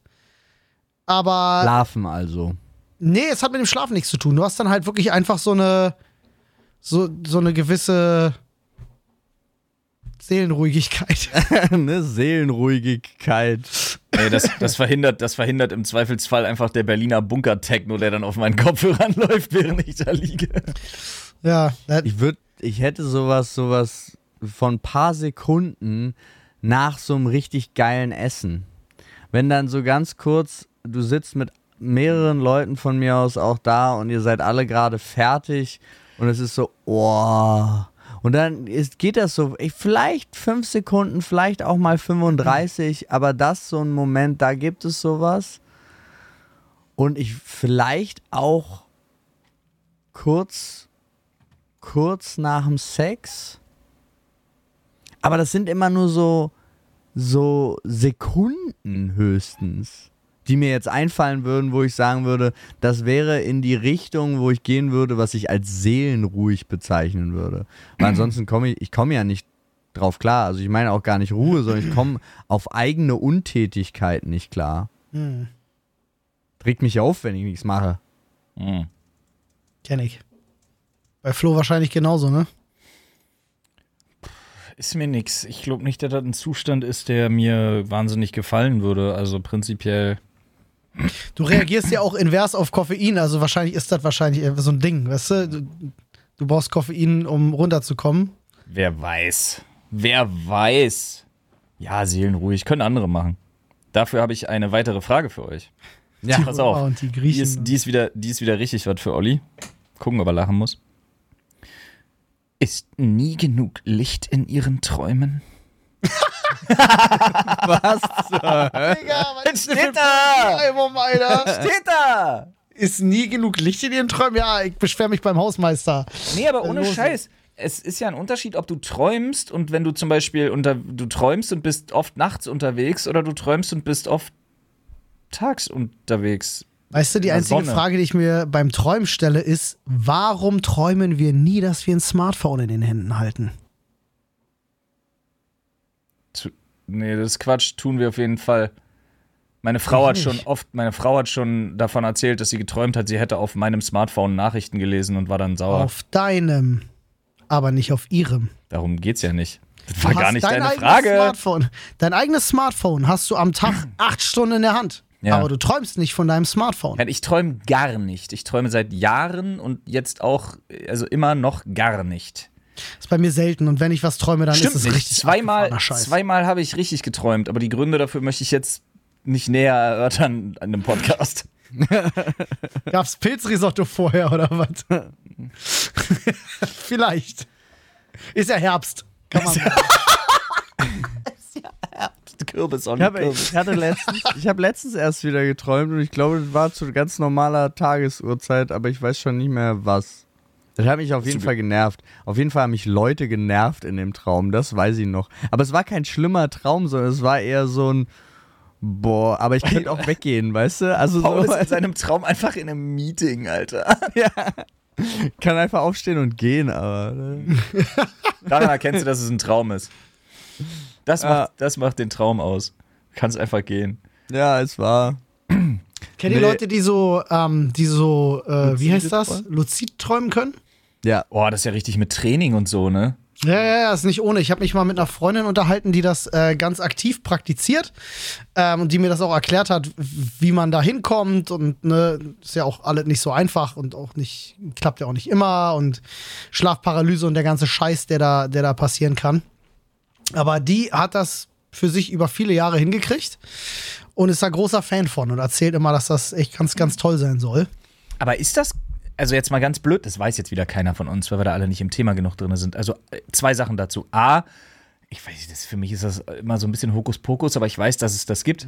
Aber Schlafen also. nee, es hat mit dem Schlafen nichts zu tun. Du hast dann halt wirklich einfach so eine, so, so eine gewisse Seelenruhigkeit. Eine Seelenruhigkeit. Nee, das, das, verhindert, das verhindert im Zweifelsfall einfach der Berliner Bunker-Techno, der dann auf meinen Kopfhörern läuft, während ich da liege. ja, Ich würde, ich hätte sowas, sowas von ein paar Sekunden nach so einem richtig geilen Essen. Wenn dann so ganz kurz, du sitzt mit mehreren Leuten von mir aus auch da und ihr seid alle gerade fertig und es ist so, oh. Und dann ist, geht das so, ich, vielleicht fünf Sekunden, vielleicht auch mal 35, aber das so ein Moment, da gibt es sowas. Und ich vielleicht auch kurz kurz nach dem Sex. Aber das sind immer nur so, so Sekunden höchstens, die mir jetzt einfallen würden, wo ich sagen würde, das wäre in die Richtung, wo ich gehen würde, was ich als seelenruhig bezeichnen würde. Weil ansonsten komme ich, ich komme ja nicht drauf klar. Also ich meine auch gar nicht Ruhe, sondern ich komme auf eigene Untätigkeit nicht klar. hm, Regt mich auf, wenn ich nichts mache. Hm. kenn ich. Bei Flo wahrscheinlich genauso, ne? Ist mir nix. Ich glaube nicht, dass das ein Zustand ist, der mir wahnsinnig gefallen würde. Also prinzipiell. Du reagierst ja auch invers auf Koffein, also wahrscheinlich ist das wahrscheinlich so ein Ding, weißt du? Du, du brauchst Koffein, um runterzukommen. Wer weiß. Wer weiß. Ja, seelenruhig. Können andere machen. Dafür habe ich eine weitere Frage für euch. Ja, pass Römer auf. Und die Die Griechen. ist, die, ist wieder, die ist wieder richtig was für Olli. Gucken, ob er lachen muss. Ist nie genug Licht in ihren Träumen? Was? Digga, was Steht da! Album, Alter. Steht da! Ist nie genug Licht in ihren Träumen? Ja, ich beschwer mich beim Hausmeister. Nee, aber ohne los. Scheiß. Es ist ja ein Unterschied, ob du träumst und wenn du zum Beispiel unter, du träumst und bist oft nachts unterwegs oder du träumst und bist oft tags unterwegs. Weißt du, die einzige Sonne. Frage, die ich mir beim Träumen stelle, ist, warum träumen wir nie, dass wir ein Smartphone in den Händen halten? Nee, das ist Quatsch, tun wir auf jeden Fall. Meine Frau hat schon oft, meine Frau hat schon davon erzählt, dass sie geträumt hat, sie hätte auf meinem Smartphone Nachrichten gelesen und war dann sauer. Auf deinem, aber nicht auf ihrem. Darum geht's ja nicht. Das Du war gar nicht dein deine Frage. Smartphone. Dein eigenes Smartphone hast du am Tag acht Stunden in der Hand. Ja. Aber du träumst nicht von deinem Smartphone. Ich träume gar nicht. Ich träume seit Jahren und jetzt auch, also immer noch gar nicht. Ist bei mir selten. Und wenn ich was träume, dann Stimmt ist es nicht. richtig Zweimal, zweimal habe ich richtig geträumt, aber die Gründe dafür möchte ich jetzt nicht näher erörtern an dem Podcast. Gab's Pilzrisotto vorher oder was? Vielleicht. Ist ja Herbst. Kann man Kürbis on Ich habe Kürbis. ich hatte letztens, ich hab letztens erst wieder geträumt und ich glaube, das war zu ganz normaler Tagesuhrzeit, aber ich weiß schon nicht mehr was. Das hat mich auf jeden Fall genervt. Auf jeden Fall haben mich Leute genervt in dem Traum, das weiß ich noch. Aber es war kein schlimmer Traum, sondern es war eher so ein Boah, aber ich könnte auch weggehen, weißt du? Also Paul so, ist in seinem Traum einfach in einem Meeting, Alter. kann einfach aufstehen und gehen, aber ne? Daran erkennst du, dass es ein Traum ist. Das Ja. macht, das macht den Traum aus. Du kannst einfach gehen. ja, es war. Kennt ihr Nee. Leute, die so, ähm, die so, äh, wie heißt das? Luzid träumen können? Ja, Oh, das ist ja richtig mit Training und so, ne? Ja, ja, ja, ist nicht ohne. Ich habe mich mal mit einer Freundin unterhalten, die das äh, ganz aktiv praktiziert ähm, und die mir das auch erklärt hat, wie man da hinkommt und ne, ist ja auch alles nicht so einfach und auch nicht, klappt ja auch nicht immer und Schlafparalyse und der ganze Scheiß, der da, der da passieren kann. Aber die hat das für sich über viele Jahre hingekriegt und ist da großer Fan von und erzählt immer, dass das echt ganz, ganz toll sein soll. Aber ist das, also jetzt mal ganz blöd, das weiß jetzt wieder keiner von uns, weil wir da alle nicht im Thema genug drin sind. Also äh, zwei Sachen dazu. A, ich weiß nicht, das, für mich ist das immer so ein bisschen Hokuspokus, aber ich weiß, dass es das gibt.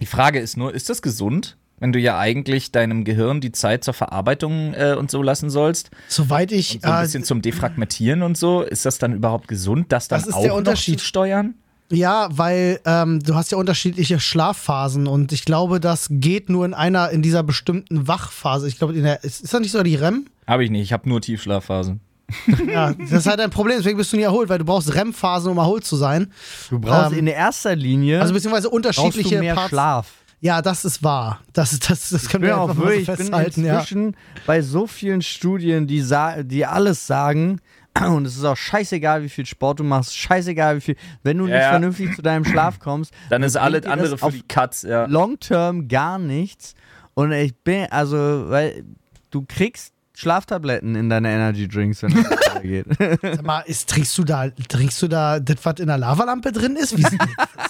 Die Frage ist nur, ist das gesund? Wenn du ja eigentlich deinem Gehirn die Zeit zur Verarbeitung äh, und so lassen sollst. Soweit ich. Und so ein äh, bisschen zum Defragmentieren und so, ist das dann überhaupt gesund, das dann Das ist auch der Unterschied. noch zu steuern? Ja, weil ähm, du hast ja unterschiedliche Schlafphasen und ich glaube, das geht nur in einer, in dieser bestimmten Wachphase. Ich glaube, in der, ist, ist das nicht so die REM? Habe ich nicht, ich habe nur Tiefschlafphasen. Ja, das ist halt ein Problem, deswegen bist du nie erholt, weil du brauchst REM-Phasen, um erholt zu sein. Du brauchst Ähm, in erster Linie Also beziehungsweise brauchst du unterschiedliche mehr Parts. Schlaf. Ja, das ist wahr. Das, ist- das, das können wir auch einfach mal so wirklich, ich bin festhalten, ja. inzwischen bei so vielen Studien, die, die alles sagen, und es ist auch scheißegal, wie viel Sport du machst, scheißegal, wie viel, wenn du Ja, nicht vernünftig zu deinem Schlaf kommst, Dann ist alles andere für auf die Cuts, ja. long-term gar nichts. Und ich bin, also, weil du kriegst Schlaftabletten in deine Energy Drinks, wenn es weitergeht. Sag mal, ist, trinkst du da, trinkst du da das, was in der Lavalampe drin ist?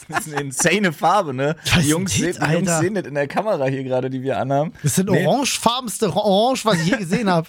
Das ist eine insane Farbe, ne? Was Die Jungs, das, die Jungs Alter? sehen das in der Kamera hier gerade, die wir anhaben. das sind Nee. orangefarbenste Orange, was ich je gesehen habe.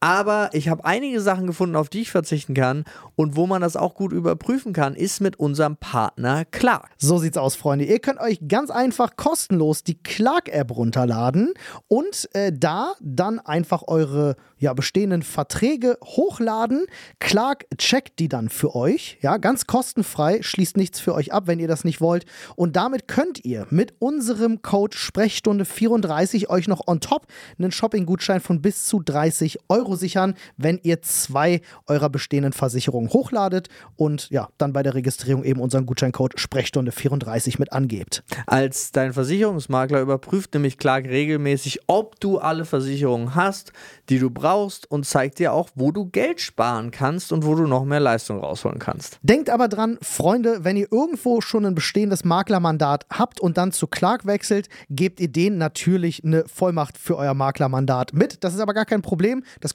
Aber ich habe einige Sachen gefunden, auf die ich verzichten kann. Und wo man das auch gut überprüfen kann, ist mit unserem Partner Clark. So sieht's aus, Freunde. Ihr könnt euch ganz einfach kostenlos die Clark-App runterladen und äh, da dann einfach eure ja, bestehenden Verträge hochladen. Clark checkt die dann für euch, ja, ganz kostenfrei, schließt nichts für euch ab, wenn ihr das nicht wollt. Und damit könnt ihr mit unserem Code Sprechstunde 34 euch noch on top einen Shopping-Gutschein von bis zu 30 Euro sichern, wenn ihr zwei eurer bestehenden Versicherungen hochladet und ja, dann bei der Registrierung eben unseren Gutscheincode Sprechstunde 34 mit angebt. Als dein Versicherungsmakler überprüft nämlich Clark regelmäßig, ob du alle Versicherungen hast, die du brauchst und zeigt dir auch, wo du Geld sparen kannst und wo du noch mehr Leistung rausholen kannst. Denkt aber dran, Freunde, wenn ihr irgendwo schon ein bestehendes Maklermandat habt und dann zu Clark wechselt, gebt ihr denen natürlich eine Vollmacht für euer Maklermandat mit. Das ist aber gar kein Problem. Das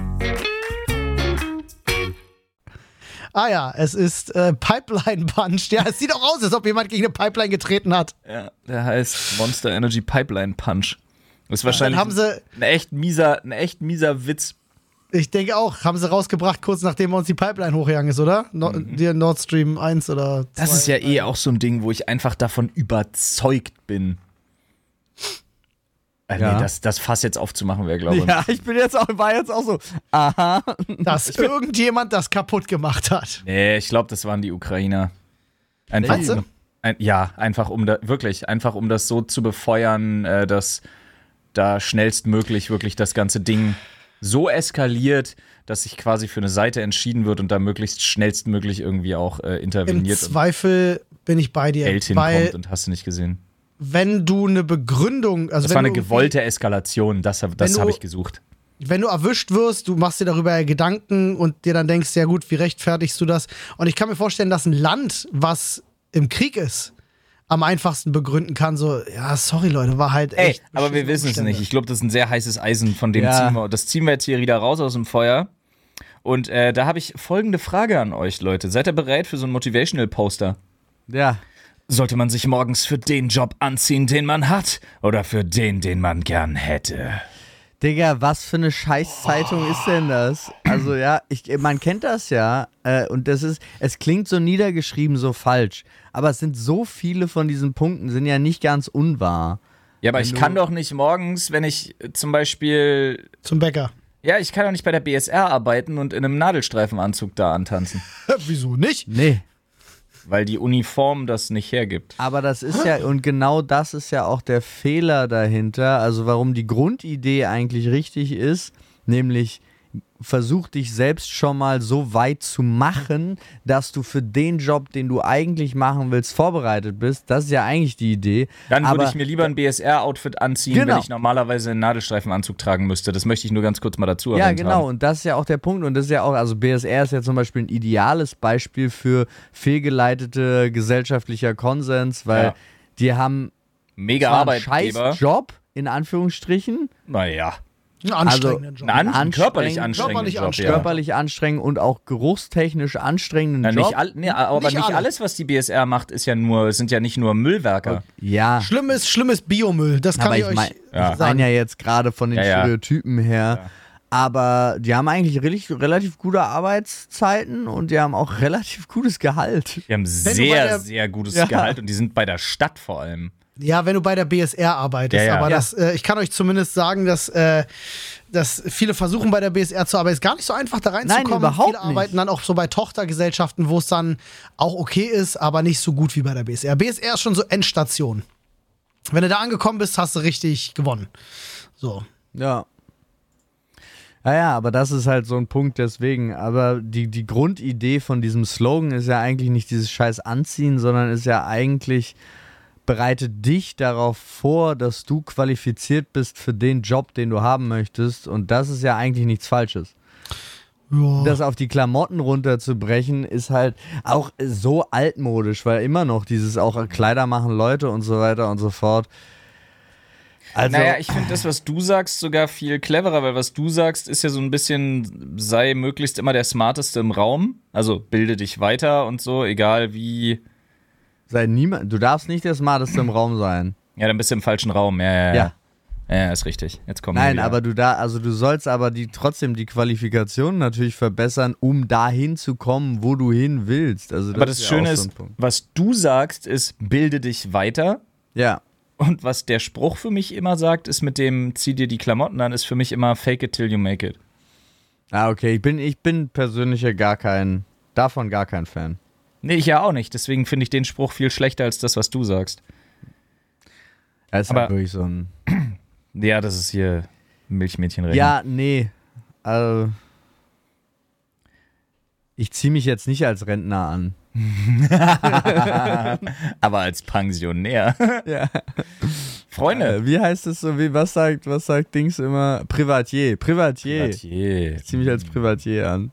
Ah ja, es ist äh, Pipeline Punch. Ja, es sieht auch aus, als ob jemand gegen eine Pipeline getreten hat. Ja, der heißt Monster Energy Pipeline Punch. Das ist wahrscheinlich haben sie- ein echt mieser, ein echt mieser Witz. Ich denke auch, haben sie rausgebracht, kurz nachdem uns die Pipeline hochgegangen ist, oder? No, Der Nord Stream 1 oder 2. Das ist ja eh auch so ein Ding, wo ich einfach davon überzeugt bin. Äh, Ja. Nee, das, das Fass jetzt aufzumachen wäre, glaube ich. Ja, ich bin jetzt auch, war jetzt auch so, aha. dass irgendjemand das kaputt gemacht hat. Nee, ich glaube, das waren die Ukrainer. Einfach du? um, ein, ja, einfach um da, wirklich, einfach um das so zu befeuern, äh, dass da schnellstmöglich wirklich das ganze Ding so eskaliert, dass sich quasi für eine Seite entschieden wird und da möglichst schnellstmöglich irgendwie auch äh, Im interveniert und Zweifel bin ich bei dir. Geld weil, hinkommt und hast du nicht gesehen. Wenn du eine Begründung, also Das wenn war eine gewollte Eskalation, das, das habe ich gesucht. wenn du erwischt wirst, du machst dir darüber Gedanken und dir dann denkst, ja gut, wie rechtfertigst du das? Und ich kann mir vorstellen, dass ein Land, was im Krieg ist, am einfachsten begründen kann, so, ja, sorry Leute, war halt Ey, echt. aber wir wissen es nicht. Ich glaube, das ist ein sehr heißes Eisen, von dem Ja. ziehen wir. Das ziehen wir jetzt hier wieder raus aus dem Feuer. Und äh, da habe ich folgende Frage an euch, Leute. Seid ihr bereit für so ein Motivational Poster? Ja. Sollte man sich morgens für den Job anziehen, den man hat, oder für den, den man gern hätte? Digga, was für eine Scheißzeitung ist denn das? Also ja, ich, man kennt das ja äh, und das ist, es klingt so niedergeschrieben, so falsch, aber es sind so viele von diesen Punkten, sind ja nicht ganz unwahr. Ja, aber Wenn ich kann doch nicht morgens, wenn ich äh, zum Beispiel. Zum Bäcker. Ja, ich kann doch nicht bei der BSR arbeiten und in einem Nadelstreifenanzug da antanzen. Wieso nicht? Nee. Weil die Uniform das nicht hergibt. Aber das ist ja, und genau das ist ja auch der Fehler dahinter, also warum die Grundidee eigentlich richtig ist, nämlich versuch dich selbst schon mal so weit zu machen, dass du für den Job, den du eigentlich machen willst, vorbereitet bist. Das ist ja eigentlich die Idee. Dann würde ich mir lieber ein BSR-Outfit anziehen, Genau. wenn ich normalerweise einen Nadelstreifenanzug tragen müsste. Das möchte ich nur ganz kurz mal dazu Ja, erwähnt genau. haben. Und das ist ja auch der Punkt. Und das ist ja auch, also BSR ist ja zum Beispiel ein ideales Beispiel für fehlgeleitete gesellschaftlicher Konsens, weil Ja. die haben Mega Arbeitgeber. scheiß Job, in Anführungsstrichen, Naja, Einen anstrengenden Job. einen an Anstrengend- körperlich anstrengenden körperlich Job, anstrengend. ja. körperlich anstrengend und auch geruchstechnisch anstrengenden Na, Job. nicht all, nee, aber Nicht nicht, alle. alles, was die BSR macht, ist ja nur, sind ja nicht nur Müllwerker. ja, Schlimm ist, schlimm ist Biomüll. Das kann aber ich, ich euch meine Ja. mein ja jetzt gerade von den Ja, ja. Stereotypen her. Aber die haben eigentlich relativ, relativ gute Arbeitszeiten und die haben auch relativ gutes Gehalt. Die haben sehr, der- sehr gutes Ja. Gehalt und die sind bei der Stadt vor allem. Ja, wenn du bei der BSR arbeitest. Ja, ja. Aber Ja. Das, äh, ich kann euch zumindest sagen, dass, äh, dass viele versuchen bei der BSR zu arbeiten. Ist gar nicht so einfach, da reinzukommen. Nein, überhaupt viele arbeiten nicht. dann auch so bei Tochtergesellschaften, wo es dann auch okay ist, aber nicht so gut wie bei der BSR. BSR ist schon so Endstation. Wenn du da angekommen bist, hast du richtig gewonnen. So. Ja. Ja, ja, aber das ist halt so ein Punkt deswegen. Aber die, die Grundidee von diesem Slogan ist ja eigentlich nicht dieses scheiß Anziehen, sondern ist ja eigentlich, bereite dich darauf vor, dass du qualifiziert bist für den Job, den du haben möchtest. Und das ist ja eigentlich nichts Falsches. Ja. Das auf die Klamotten runterzubrechen, ist halt auch so altmodisch, weil immer noch dieses auch Kleider machen Leute und so weiter und so fort. Also, naja, ich finde das, was du sagst, sogar viel cleverer, weil was du sagst, ist ja so ein bisschen, sei möglichst immer der Smarteste im Raum. Also bilde dich weiter und so, egal wie. Sei niemand, du darfst nicht der Smarteste im Raum sein. Ja, dann bist du im falschen Raum. Ja, ja, ja. Ja. Ja, ist richtig. Jetzt kommen Nein, aber du da, also du sollst aber die trotzdem die Qualifikation natürlich verbessern, um dahin zu kommen, wo du hin willst. Also das Aber das ist ja Schöne auch so ist, was du sagst, ist, bilde dich weiter. Ja. Und was der Spruch für mich immer sagt, ist mit dem, zieh dir die Klamotten an, ist für mich immer fake it till you make it. Ah, okay. Ich bin, ich bin persönlich ja gar kein, davon gar kein Fan. Nee, ich ja auch nicht. Deswegen finde ich den Spruch viel schlechter als das, was du sagst. Er ist Aber- halt wirklich so ein. Ja, das ist hier Milchmädchenrennen. Ja, nee. Also, ich ziehe mich jetzt nicht als Rentner an. Aber als Pensionär. Ja. Freunde. Äh, wie heißt es so? Wie, was sagt, was sagt Dings immer? Privatier. Privatier. Privatier. Ich ziehe mich als Privatier an.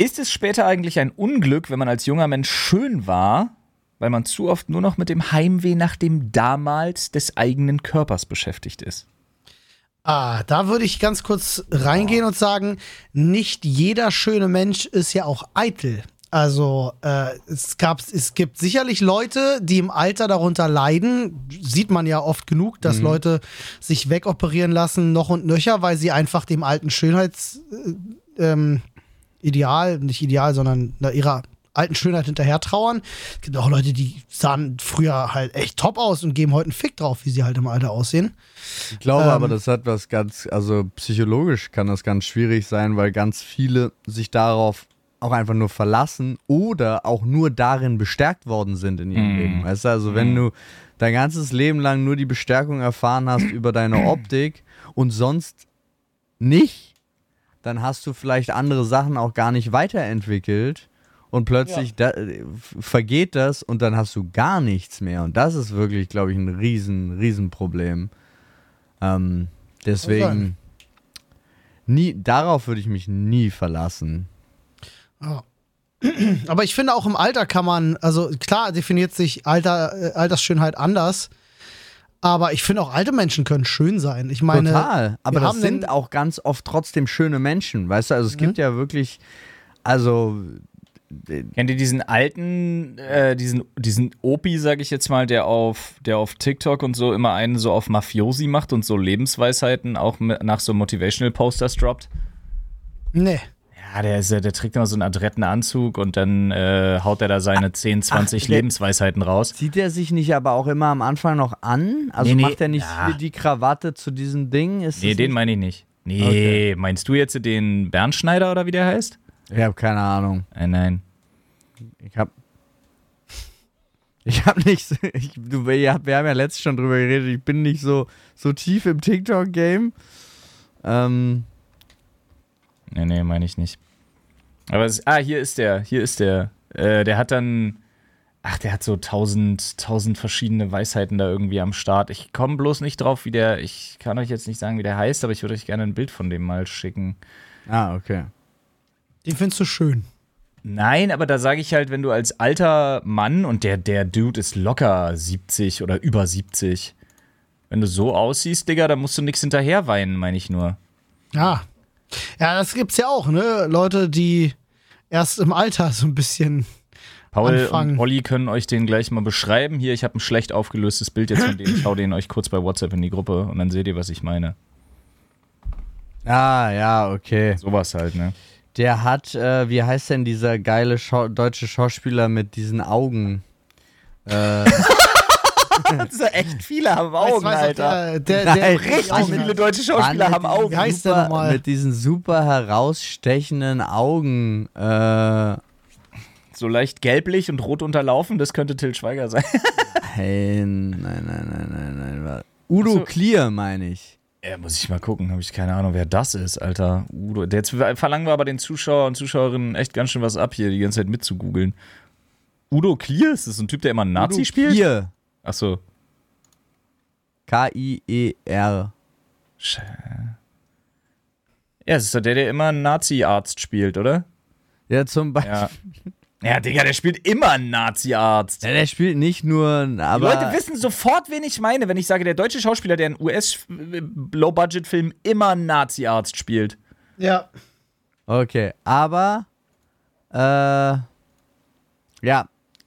Ist es später eigentlich ein Unglück, wenn man als junger Mensch schön war, weil man zu oft nur noch mit dem Heimweh nach dem damals des eigenen Körpers beschäftigt ist? Ah, da würde ich ganz kurz reingehen und sagen, nicht jeder schöne Mensch ist ja auch eitel. Also äh, es, gab, es gibt sicherlich Leute, die im Alter darunter leiden. Sieht man ja oft genug, dass Leute sich wegoperieren lassen, noch und nöcher, weil sie einfach dem alten Schönheitsideal, ähm, Ideal, nicht Ideal, sondern ihrer alten Schönheit hinterher trauern. Es gibt auch Leute, die sahen früher halt echt top aus und geben heute einen Fick drauf, wie sie halt im Alter aussehen. Ich glaube Ähm. aber, das hat was ganz, also psychologisch kann das ganz schwierig sein, weil ganz viele sich darauf auch einfach nur verlassen oder auch nur darin bestärkt worden sind in ihrem Mhm. Leben. Weißt du, also wenn du dein ganzes Leben lang nur die Bestärkung erfahren hast über deine Optik und sonst nicht, dann hast du vielleicht andere Sachen auch gar nicht weiterentwickelt und plötzlich da, äh, vergeht das und dann hast du gar nichts mehr. Und das ist wirklich, glaube ich, ein riesen, riesen Problem. Ähm, deswegen, nie, darauf würde ich mich nie verlassen. Ja. Aber ich finde auch im Alter kann man, also klar definiert sich Alter, äh, Altersschönheit anders, aber ich finde auch alte Menschen können schön sein. Ich meine, Total. Aber das sind auch ganz oft trotzdem schöne Menschen. Weißt du, also es gibt ja wirklich, also Kennt ihr diesen alten, äh, diesen, diesen Opi, sag ich jetzt mal, der auf, der auf TikTok und so immer einen so auf Mafiosi macht und so Lebensweisheiten auch mit, nach so Motivational Posters droppt? Nee. Ja, der, ist, ja- der trägt immer so einen adretten Anzug und dann äh, haut er da seine 10, 20 der- Lebensweisheiten raus. Zieht er sich nicht aber auch immer am Anfang noch an? Also Nee, nee, macht er nicht ja. die Krawatte zu diesem Ding? Ist Nee, den meine ich nicht. Nee, Okay. meinst du jetzt den Bernschneider oder wie der heißt? Ich habe keine Ahnung. Äh, nein. Ich habe ich habe nicht, so- ich, du, wir haben ja letztens schon drüber geredet, ich bin nicht so, so tief im TikTok-Game. Ähm, Nee, nee, meine ich nicht. Aber es, ah, hier ist der, hier ist der. Äh, der hat dann, ach, der hat so tausend, tausend verschiedene Weisheiten da irgendwie am Start. Ich komme bloß nicht drauf, wie der, ich kann euch jetzt nicht sagen, wie der heißt, aber ich würde euch gerne ein Bild von dem mal schicken. ah, okay. Den findest du schön. Nein, aber da sage ich halt, wenn du als alter Mann und der, der Dude ist locker 70 oder über 70, wenn du so aussiehst, Digga, dann musst du nichts hinterher weinen, meine ich nur. Ja. Ja, das gibt's ja auch, ne? Leute, die erst im Alter so ein bisschen. Paul Anfangen. und Olli können euch den gleich mal beschreiben. Hier, ich habe ein schlecht aufgelöstes Bild jetzt von dem. Ich hau den euch kurz bei WhatsApp in die Gruppe und dann seht ihr, was ich meine. Ah, ja, okay. Sowas halt, ne? Der hat, äh, wie heißt denn dieser geile Schau deutsche Schauspieler mit diesen Augen? Äh, echt viele haben Weiß- weiß auch Der, der, der, Nein, Richtig Augen. viele deutsche Schauspieler Mann, haben Augen. Wie heißt der super, nochmal? mit diesen super herausstechenden Augen. Äh, So leicht gelblich und rot unterlaufen, das könnte Till Schweiger sein. nein, nein, nein, nein, nein. wa- Udo Ach so. Clear, meine ich. Ja, muss ich mal gucken. Habe ich keine Ahnung, wer das ist, Alter. Udo. Jetzt verlangen wir aber den Zuschauer und Zuschauerinnen echt ganz schön was ab, hier die ganze Zeit mitzugoogeln. Udo Clear? Ist das ein Typ, der immer einen Nazi Udo spielt? Clear. Achso. K-I-E-R. Ja, das ist doch der, der immer einen Nazi-Arzt spielt, oder? Ja, zum Beispiel. Ja. Ja, Digga, der spielt immer einen Nazi-Arzt. Ja, der spielt nicht nur, Die aber. Leute wissen sofort, wen ich meine, wenn ich sage, der deutsche Schauspieler, der in US-Low-Budget-Film immer einen Nazi-Arzt spielt. ja. Okay, aber. Äh, ja,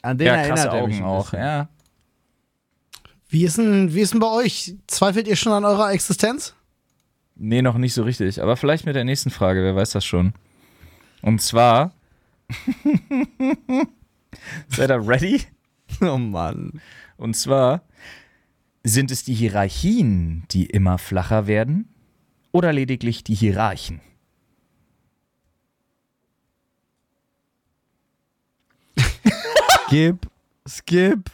an den ja, erinnert krasse er mich Augen ein auch, ja. Wie ist, denn, wie ist denn bei euch? Zweifelt ihr schon an eurer Existenz? Nee, noch nicht so richtig. Aber vielleicht mit der nächsten Frage, wer weiß das schon. Und zwar. Seid ihr ready? Oh Mann. Und zwar. Sind es die Hierarchien, die immer flacher werden? Oder lediglich die Hierarchen? Skip. Skip.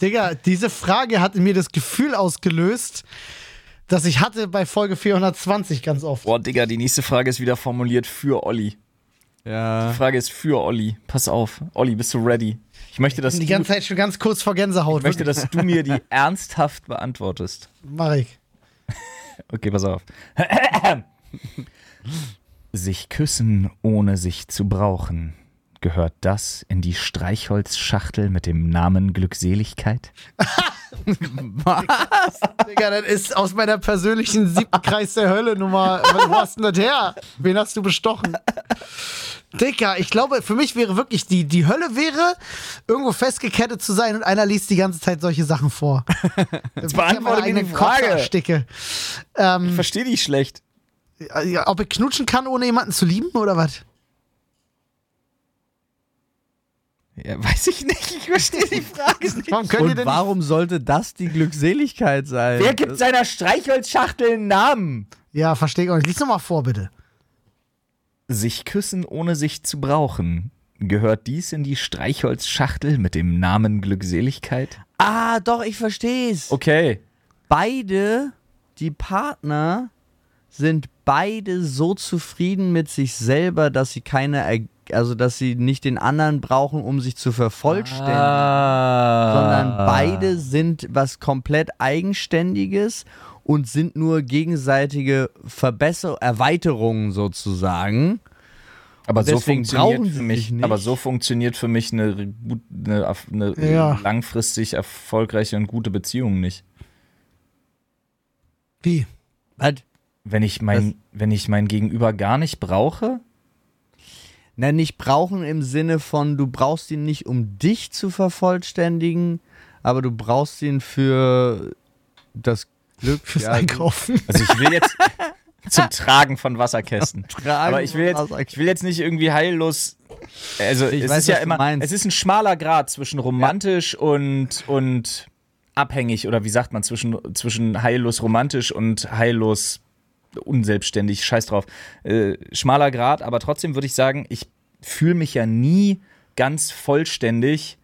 Digga, diese Frage hat in mir das Gefühl ausgelöst, das ich hatte bei Folge 420 ganz oft. Boah, Digga, die nächste Frage ist wieder formuliert für Olli. Ja. Die Frage ist für Olli. Pass auf. Olli, bist du ready? Ich möchte, dass Die du, ganze Zeit schon ganz kurz vor Gänsehaut. ich möchte, dass du mir die ernsthaft beantwortest. Mach ich. Okay, pass auf. sich küssen, ohne sich zu brauchen. Gehört das in die Streichholzschachtel mit dem Namen Glückseligkeit? Digga, das ist aus meiner persönlichen siebten Kreis der Hölle Nummer. Wo hast denn das her? Wen hast du bestochen? Digga, ich glaube, für mich wäre wirklich die, die Hölle wäre, irgendwo festgekettet zu sein und einer liest die ganze Zeit solche Sachen vor. Jetzt beantworte mir die Frage. Ähm, Versteh dich schlecht. ob ich knutschen kann, ohne jemanden zu lieben oder was? Ja, weiß ich nicht. Ich verstehe die Frage nicht. Warum könnt ihr Und denn warum sollte das die Glückseligkeit sein? Wer gibt seiner Streichholzschachtel einen Namen? Ja, verstehe ich auch nicht. Lies nochmal vor, bitte. Sich küssen, ohne sich zu brauchen. Gehört dies in die Streichholzschachtel mit dem Namen Glückseligkeit? Ah, doch, ich versteh's. Okay. Beide, die Partner, sind beide so zufrieden mit sich selber, dass sie keine, er- also dass sie nicht den anderen brauchen, um sich zu vervollständigen. Ah. sondern beide sind was komplett Eigenständiges und sind nur gegenseitige Verbesserungen, Erweiterungen sozusagen. Aber so funktioniert für mich, aber so funktioniert für mich eine, eine, eine Ja. langfristig erfolgreiche und gute Beziehung nicht. Wie? Was? Wenn ich mein, wenn ich mein Gegenüber gar nicht brauche, Na, nicht brauchen im Sinne von, du brauchst ihn nicht, um dich zu vervollständigen, aber du brauchst ihn für das Glück. Fürs ja, Einkaufen. Also ich will jetzt zum Tragen von Wasserkästen. Tragen Aber ich will jetzt, ich will jetzt nicht irgendwie heillos. Also Ich es weiß, ist ja immer, meinst. es ist ein schmaler Grad zwischen romantisch und und abhängig oder wie sagt man zwischen zwischen heillos romantisch und heillos unselbstständig. Scheiß drauf. Äh, schmaler Grad, aber trotzdem würde ich sagen, ich fühle mich ja nie ganz vollständig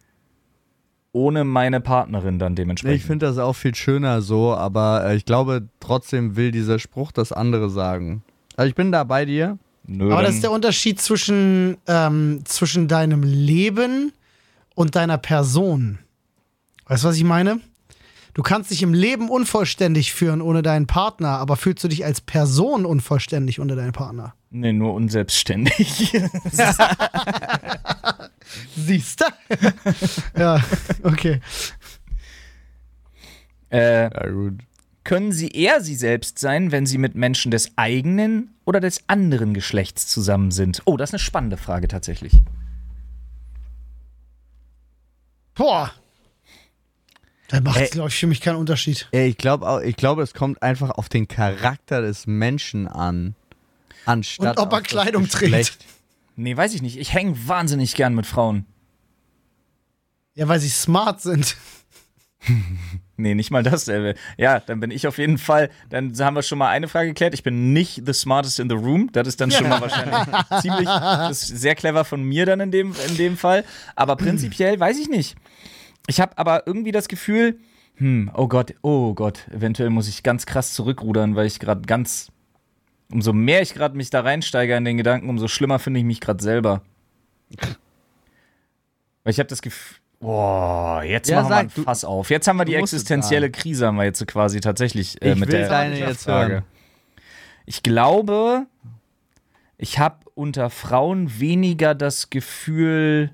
ohne meine Partnerin dann dementsprechend. Ich finde das auch viel schöner so, aber äh, ich glaube, trotzdem will dieser Spruch das andere sagen. Also ich bin da bei dir. Nö, Aber das ist der Unterschied zwischen, ähm, zwischen deinem Leben und deiner Person. Weißt du, was ich meine? Du kannst dich im Leben unvollständig führen ohne deinen Partner, aber fühlst du dich als Person unvollständig ohne deinen Partner? nee, nur unselbstständig. Siehst du? ja, okay. äh, Ja, gut. Können Sie eher Sie selbst sein, wenn Sie mit Menschen des eigenen oder des anderen Geschlechts zusammen sind? Oh, das ist eine spannende Frage tatsächlich. Boah. Da macht, Ey. glaube ich, für mich keinen Unterschied. Ja, ich glaube, ich glaube, es kommt einfach auf den Charakter des Menschen an. Anstatt Und ob er Kleidung trägt. Nee, weiß ich nicht. Ich hänge wahnsinnig gern mit Frauen. Ja, weil sie smart sind. Nee, nicht mal das. Äh, ja, dann bin ich auf jeden Fall, dann haben wir schon mal eine Frage geklärt. Ich bin nicht the smartest in the room. Das ist dann schon mal wahrscheinlich ziemlich, das ist sehr clever von mir dann in dem, in dem Fall. Aber prinzipiell weiß ich nicht. Ich habe aber irgendwie das Gefühl, hm, oh Gott, oh Gott, eventuell muss ich ganz krass zurückrudern, weil ich gerade ganz, umso mehr ich gerade mich da reinsteige in den Gedanken, umso schlimmer finde ich mich gerade selber. Weil ich habe das Gefühl, boah, jetzt Ja, machen wir sag, ein du- Fass auf. Jetzt haben wir die existenzielle Krise, haben wir jetzt so quasi tatsächlich äh, mit will der deine jetzt hören. Ich glaube, ich habe unter Frauen weniger das Gefühl,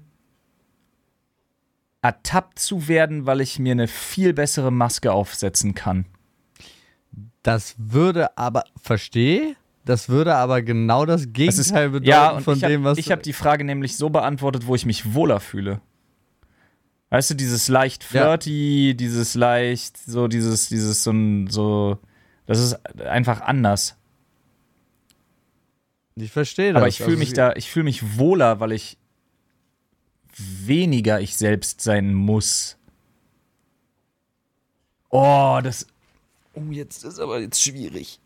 ertappt zu werden, weil ich mir eine viel bessere Maske aufsetzen kann. Das würde aber, verstehe, das würde aber genau das Gegenteil bedeuten ja, von ich dem, habe was hab die Frage nämlich so beantwortet, wo ich mich wohler fühle. Weißt du, dieses leicht Ja. flirty, dieses leicht, so dieses, dieses so ein, so, das ist einfach anders. Ich verstehe das. Aber ich fühle Also, mich da, ich fühle mich wohler, weil ich weniger ich selbst sein muss. Oh, das. Oh, jetzt ist aber jetzt schwierig.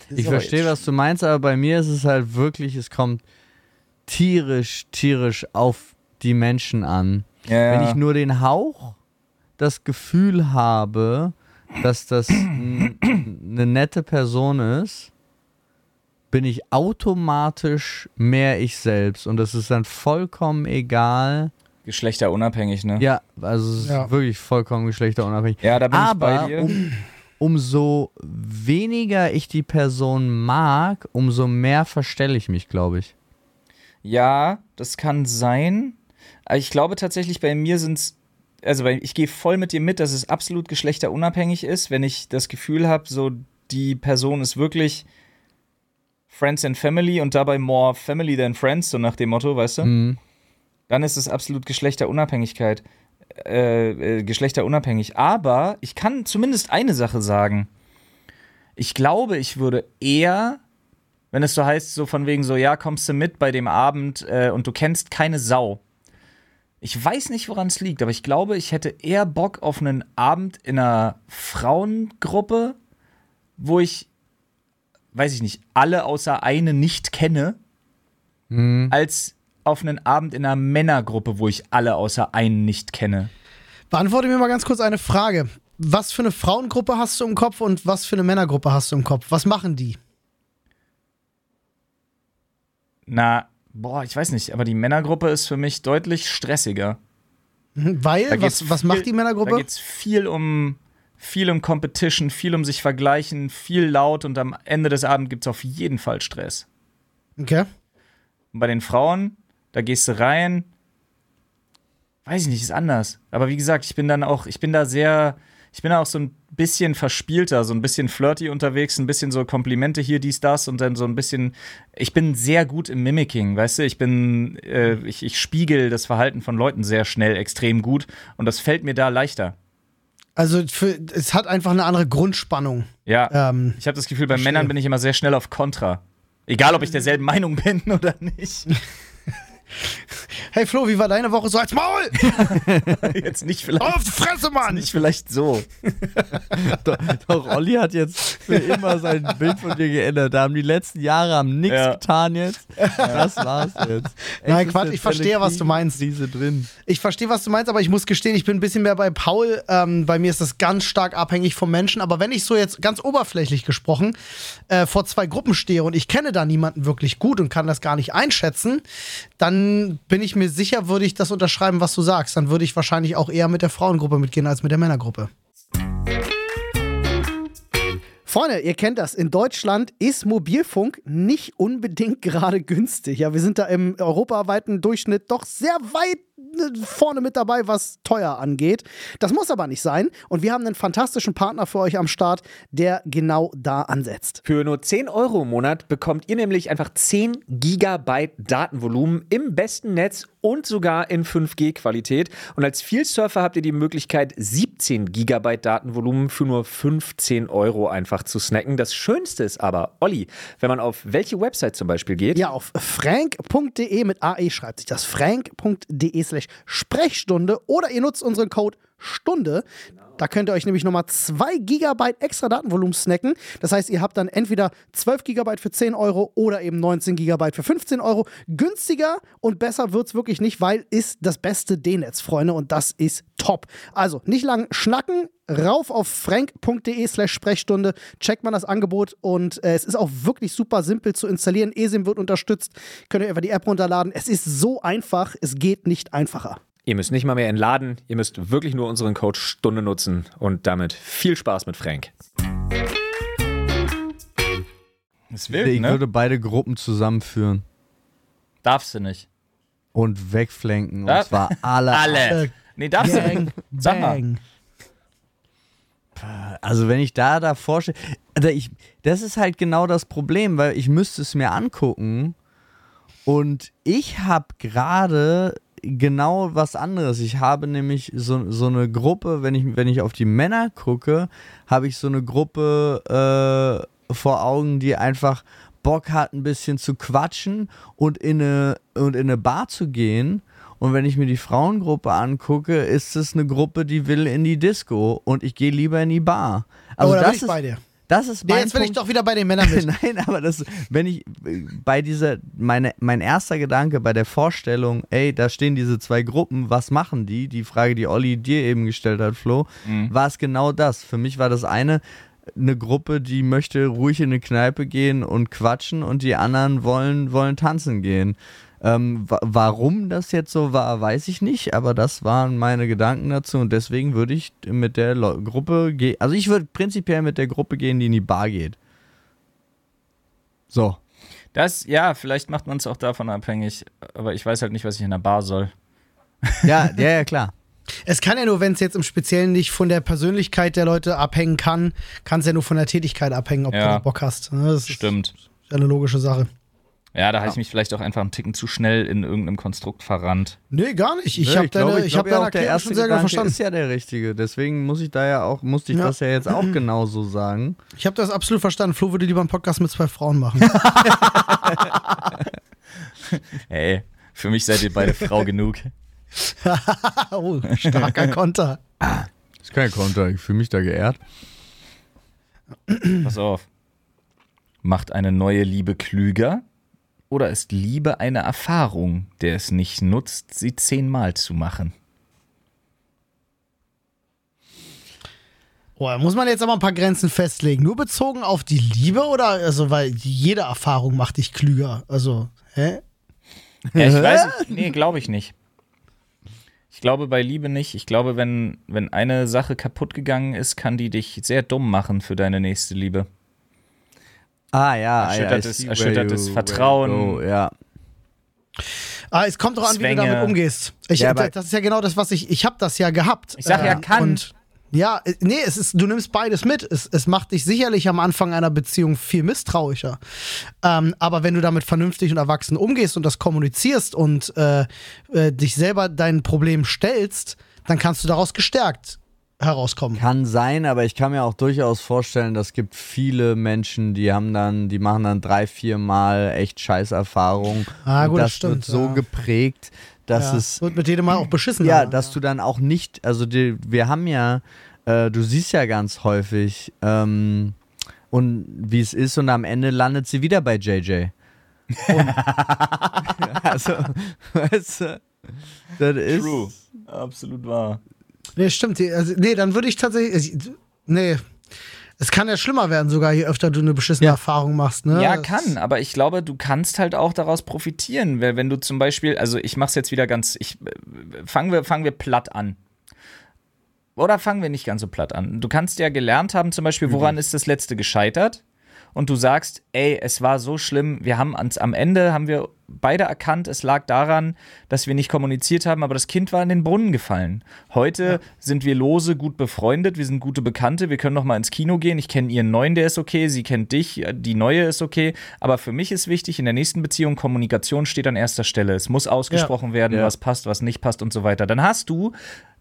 Das ist Ich verstehe, was du meinst, aber bei mir ist es halt wirklich, es kommt tierisch, tierisch auf die Menschen an. Ja. Wenn ich nur den Hauch das Gefühl habe, dass das eine nette Person ist, bin ich automatisch mehr ich selbst. Und das ist dann vollkommen egal. Geschlechterunabhängig, ne? Ja, also es ist Ja. wirklich vollkommen geschlechterunabhängig. Ja, da bin Aber ich bei dir. um, umso weniger ich die Person mag, umso mehr verstelle ich mich, glaube ich. Ja, das kann sein. Aber ich glaube tatsächlich, bei mir sind es. Also, bei, ich gehe voll mit dir mit, dass es absolut geschlechterunabhängig ist, wenn ich das Gefühl habe, so die Person ist wirklich Friends and Family und dabei more Family than Friends, so nach dem Motto, weißt du? Mhm. Dann ist es absolut Geschlechterunabhängigkeit. Äh, äh, geschlechterunabhängig. Aber ich kann zumindest eine Sache sagen. Ich glaube, ich würde eher, wenn es so heißt, so von wegen so, ja, kommst du mit bei dem Abend äh, und du kennst keine Sau. Ich weiß nicht, woran es liegt, aber ich glaube, ich hätte eher Bock auf einen Abend in einer Frauengruppe, wo ich, weiß ich nicht, alle außer eine nicht kenne, Mhm. als auf einen Abend in einer Männergruppe, wo ich alle außer einen nicht kenne. Beantworte mir mal ganz kurz eine Frage. Was für eine Frauengruppe hast du im Kopf und was für eine Männergruppe hast du im Kopf? Was machen die? Na, boah, ich weiß nicht, aber die Männergruppe ist für mich deutlich stressiger. Weil, Da was, was macht die Da Männergruppe? geht es viel um viel um Competition, viel um sich vergleichen, viel laut und am Ende des Abends gibt es auf jeden Fall Stress. Okay. Und bei den Frauen, da gehst du rein, weiß ich nicht, ist anders. Aber wie gesagt, ich bin dann auch, ich bin da sehr, ich bin auch so ein bisschen verspielter, so ein bisschen flirty unterwegs, ein bisschen so Komplimente hier, dies, das und dann so ein bisschen. Ich bin sehr gut im Mimicking, weißt du? Ich bin, äh, ich, ich spiegel das Verhalten von Leuten sehr schnell, extrem gut und das fällt mir da leichter. Also für, es hat einfach eine andere Grundspannung. Ja. Ähm, ich habe das Gefühl, bei verstehe. Männern bin ich immer sehr schnell auf Kontra. Egal, ob ich derselben Meinung bin oder nicht. Hey Flo, wie war deine Woche? So als Maul! Jetzt nicht vielleicht, Auf die Fresse, Mann! nicht vielleicht so. Doch, doch, Olli hat jetzt für immer sein Bild von dir geändert. Da haben die letzten Jahre haben nichts Ja. getan jetzt. Das war's jetzt. Nein, Quatsch, ich verstehe, was du meinst. Diese drin. Ich verstehe, was du meinst, aber ich muss gestehen, ich bin ein bisschen mehr bei Paul. Ähm, bei mir ist das ganz stark abhängig vom Menschen. Aber wenn ich so jetzt ganz oberflächlich gesprochen äh, vor zwei Gruppen stehe und ich kenne da niemanden wirklich gut und kann das gar nicht einschätzen, dann bin ich mir sicher, würde ich das unterschreiben, was du sagst. Dann würde ich wahrscheinlich auch eher mit der Frauengruppe mitgehen als mit der Männergruppe. Freunde, ihr kennt das. In Deutschland ist Mobilfunk nicht unbedingt gerade günstig. Ja, wir sind da im europaweiten Durchschnitt doch sehr weit äh, vorne mit dabei, was teuer angeht. Das muss aber nicht sein. Und wir haben einen fantastischen Partner für euch am Start, der genau da ansetzt. Für nur 10 Euro im Monat bekommt ihr nämlich einfach 10 Gigabyte Datenvolumen im besten Netz und sogar in 5G-Qualität. Und als Vielsurfer habt ihr die Möglichkeit, 17 Gigabyte Datenvolumen für nur 15 Euro einfach zu snacken. Das Schönste ist aber, Olli, wenn man auf welche Website zum Beispiel geht, Ja, auf frank.de mit AE schreibt sich das. frank.de slash Sprechstunde oder ihr nutzt unseren Code Stunde. Da könnt ihr euch nämlich nochmal 2 GB extra Datenvolumen snacken. Das heißt, ihr habt dann entweder 12 GB für 10 Euro oder eben 19 GB für 15 Euro. Günstiger und besser wird es wirklich nicht, weil ist das beste D-Netz, Freunde, und das ist top. Also nicht lang schnacken, rauf auf frank.de slash Sprechstunde, checkt man das Angebot und äh, es ist auch wirklich super simpel zu installieren. ESIM wird unterstützt, könnt ihr einfach die App runterladen. Es ist so einfach, es geht nicht einfacher. ihr müsst nicht mal mehr entladen, ihr müsst wirklich nur unseren Code Stunde nutzen und damit viel Spaß mit Frank. Ist wild, Ich ne? würde beide Gruppen zusammenführen Darfst du nicht. und wegflanken. Ja. Und zwar alle. Alle. Nee, darfst du nicht. Sag mal. bang. Also wenn ich da davor stehe, Alter, ich, das ist halt genau das Problem, weil ich müsste es mir angucken und ich habe gerade genau was anderes. Ich habe nämlich so, so eine Gruppe, wenn ich, wenn ich auf die Männer gucke, habe ich so eine Gruppe äh, vor Augen, die einfach Bock hat, ein bisschen zu quatschen und in eine, und in eine Bar zu gehen. Und wenn ich mir die Frauengruppe angucke, ist es eine Gruppe, die will in die Disco und ich gehe lieber in die Bar. Also oh, da bin das ich ist, bei dir. das ist Nee, mein jetzt bin ich Punkt. doch wieder bei den Männern mit. Nein, aber das, wenn ich äh, bei dieser, meine, mein erster Gedanke bei der Vorstellung, ey, da stehen diese zwei Gruppen, was machen die? Die Frage, die Olli dir eben gestellt hat, Flo, war es genau das. Für mich war das eine, eine Gruppe, die möchte ruhig in eine Kneipe gehen und quatschen und die anderen wollen, wollen tanzen gehen. Ähm, wa warum das jetzt so war, weiß ich nicht, aber das waren meine Gedanken dazu und deswegen würde ich mit der Leu- Gruppe gehen. Also ich würde prinzipiell mit der Gruppe gehen, die in die Bar geht. So. Das, ja, vielleicht macht man es auch davon abhängig, aber ich weiß halt nicht, was ich in der Bar soll. Ja, ja, ja, klar. Es kann ja nur, wenn es jetzt im Speziellen nicht von der Persönlichkeit der Leute abhängen kann, kann es ja nur von der Tätigkeit abhängen, ob du Ja. da Bock hast. Ne, Das Stimmt. ist eine logische Sache. Ja, da habe ich mich vielleicht auch einfach einen Ticken zu schnell in irgendeinem Konstrukt verrannt. Nee, gar nicht. Ich Nö, habe deine, ich hab glaube ja auch, der erste sehr gut Gedanke verstanden. ist ja der richtige. Deswegen muss ich da ja auch, musste ich Ja. das ja jetzt auch genauso sagen. Ich habe das absolut verstanden. Flo würde lieber einen Podcast mit zwei Frauen machen. Ey, für mich seid ihr beide Frau genug. oh, starker Konter. Das ist kein Konter, ich fühle mich da geehrt. Pass auf. Macht eine neue Liebe klüger? Oder ist Liebe eine Erfahrung, der es nicht nutzt, sie zehnmal zu machen? Oh, da muss man jetzt aber ein paar Grenzen festlegen. Nur bezogen auf die Liebe oder also, weil jede Erfahrung macht dich klüger. Also, hä? Ja, ich weiß. Nee, glaube ich nicht. Ich glaube bei Liebe nicht. Ich glaube, wenn, wenn eine Sache kaputt gegangen ist, kann die dich sehr dumm machen für deine nächste Liebe. Ah ja, Erschüttertes- I erschüttertes you- Vertrauen. go, ja. Ah, es kommt doch an, wie du damit umgehst. Ich, Ja, das ist ja genau das, was ich. Ich habe das ja gehabt. Ich sag ja, kann. Und Ja, äh, nee, es ist, du nimmst beides mit. Es, es macht dich sicherlich am Anfang einer Beziehung viel misstrauischer. Ähm, aber wenn du damit vernünftig und erwachsen umgehst und das kommunizierst und äh, äh, dich selber deinen Problem stellst, dann kannst du daraus gestärkt herauskommen. Kann sein, aber ich kann mir auch durchaus vorstellen, dass es gibt viele Menschen, die haben dann, die machen dann drei, vier Mal echt Scheißerfahrungen. Ah, und gut, das das stimmt, wird so ja. geprägt, dass ja, es wird mit jedem Mal auch beschissen. Ja, dann. dass du dann auch nicht, also die, wir haben ja, äh, du siehst ja ganz häufig, ähm, und wie es ist, und am Ende landet sie wieder bei JJ. Und, also, weißt du, das ist. True. Absolut wahr. Nee, stimmt. Also, nee, dann würde ich tatsächlich. also, Nee. Es kann ja schlimmer werden, sogar je öfter du eine beschissene Ja. Erfahrung machst, ne? Ja, kann, aber ich glaube, du kannst halt auch daraus profitieren, weil wenn du zum Beispiel, also ich mach's jetzt wieder ganz, ich äh, fangen wir, fangen wir platt an. Oder fangen wir nicht ganz so platt an. Du kannst ja gelernt haben, zum Beispiel, woran ist das letzte gescheitert? Und du sagst, ey, es war so schlimm, wir haben ans, am Ende haben wir beide erkannt, es lag daran, dass wir nicht kommuniziert haben, aber das Kind war in den Brunnen gefallen. Heute sind wir lose, gut befreundet, wir sind gute Bekannte, wir können noch mal ins Kino gehen. Ich kenne ihren neuen, der ist okay, sie kennt dich, äh, die neue ist okay. Aber für mich ist wichtig, in der nächsten Beziehung, Kommunikation steht an erster Stelle. Es muss ausgesprochen werden, Ja. was passt, was nicht passt und so weiter. Dann hast du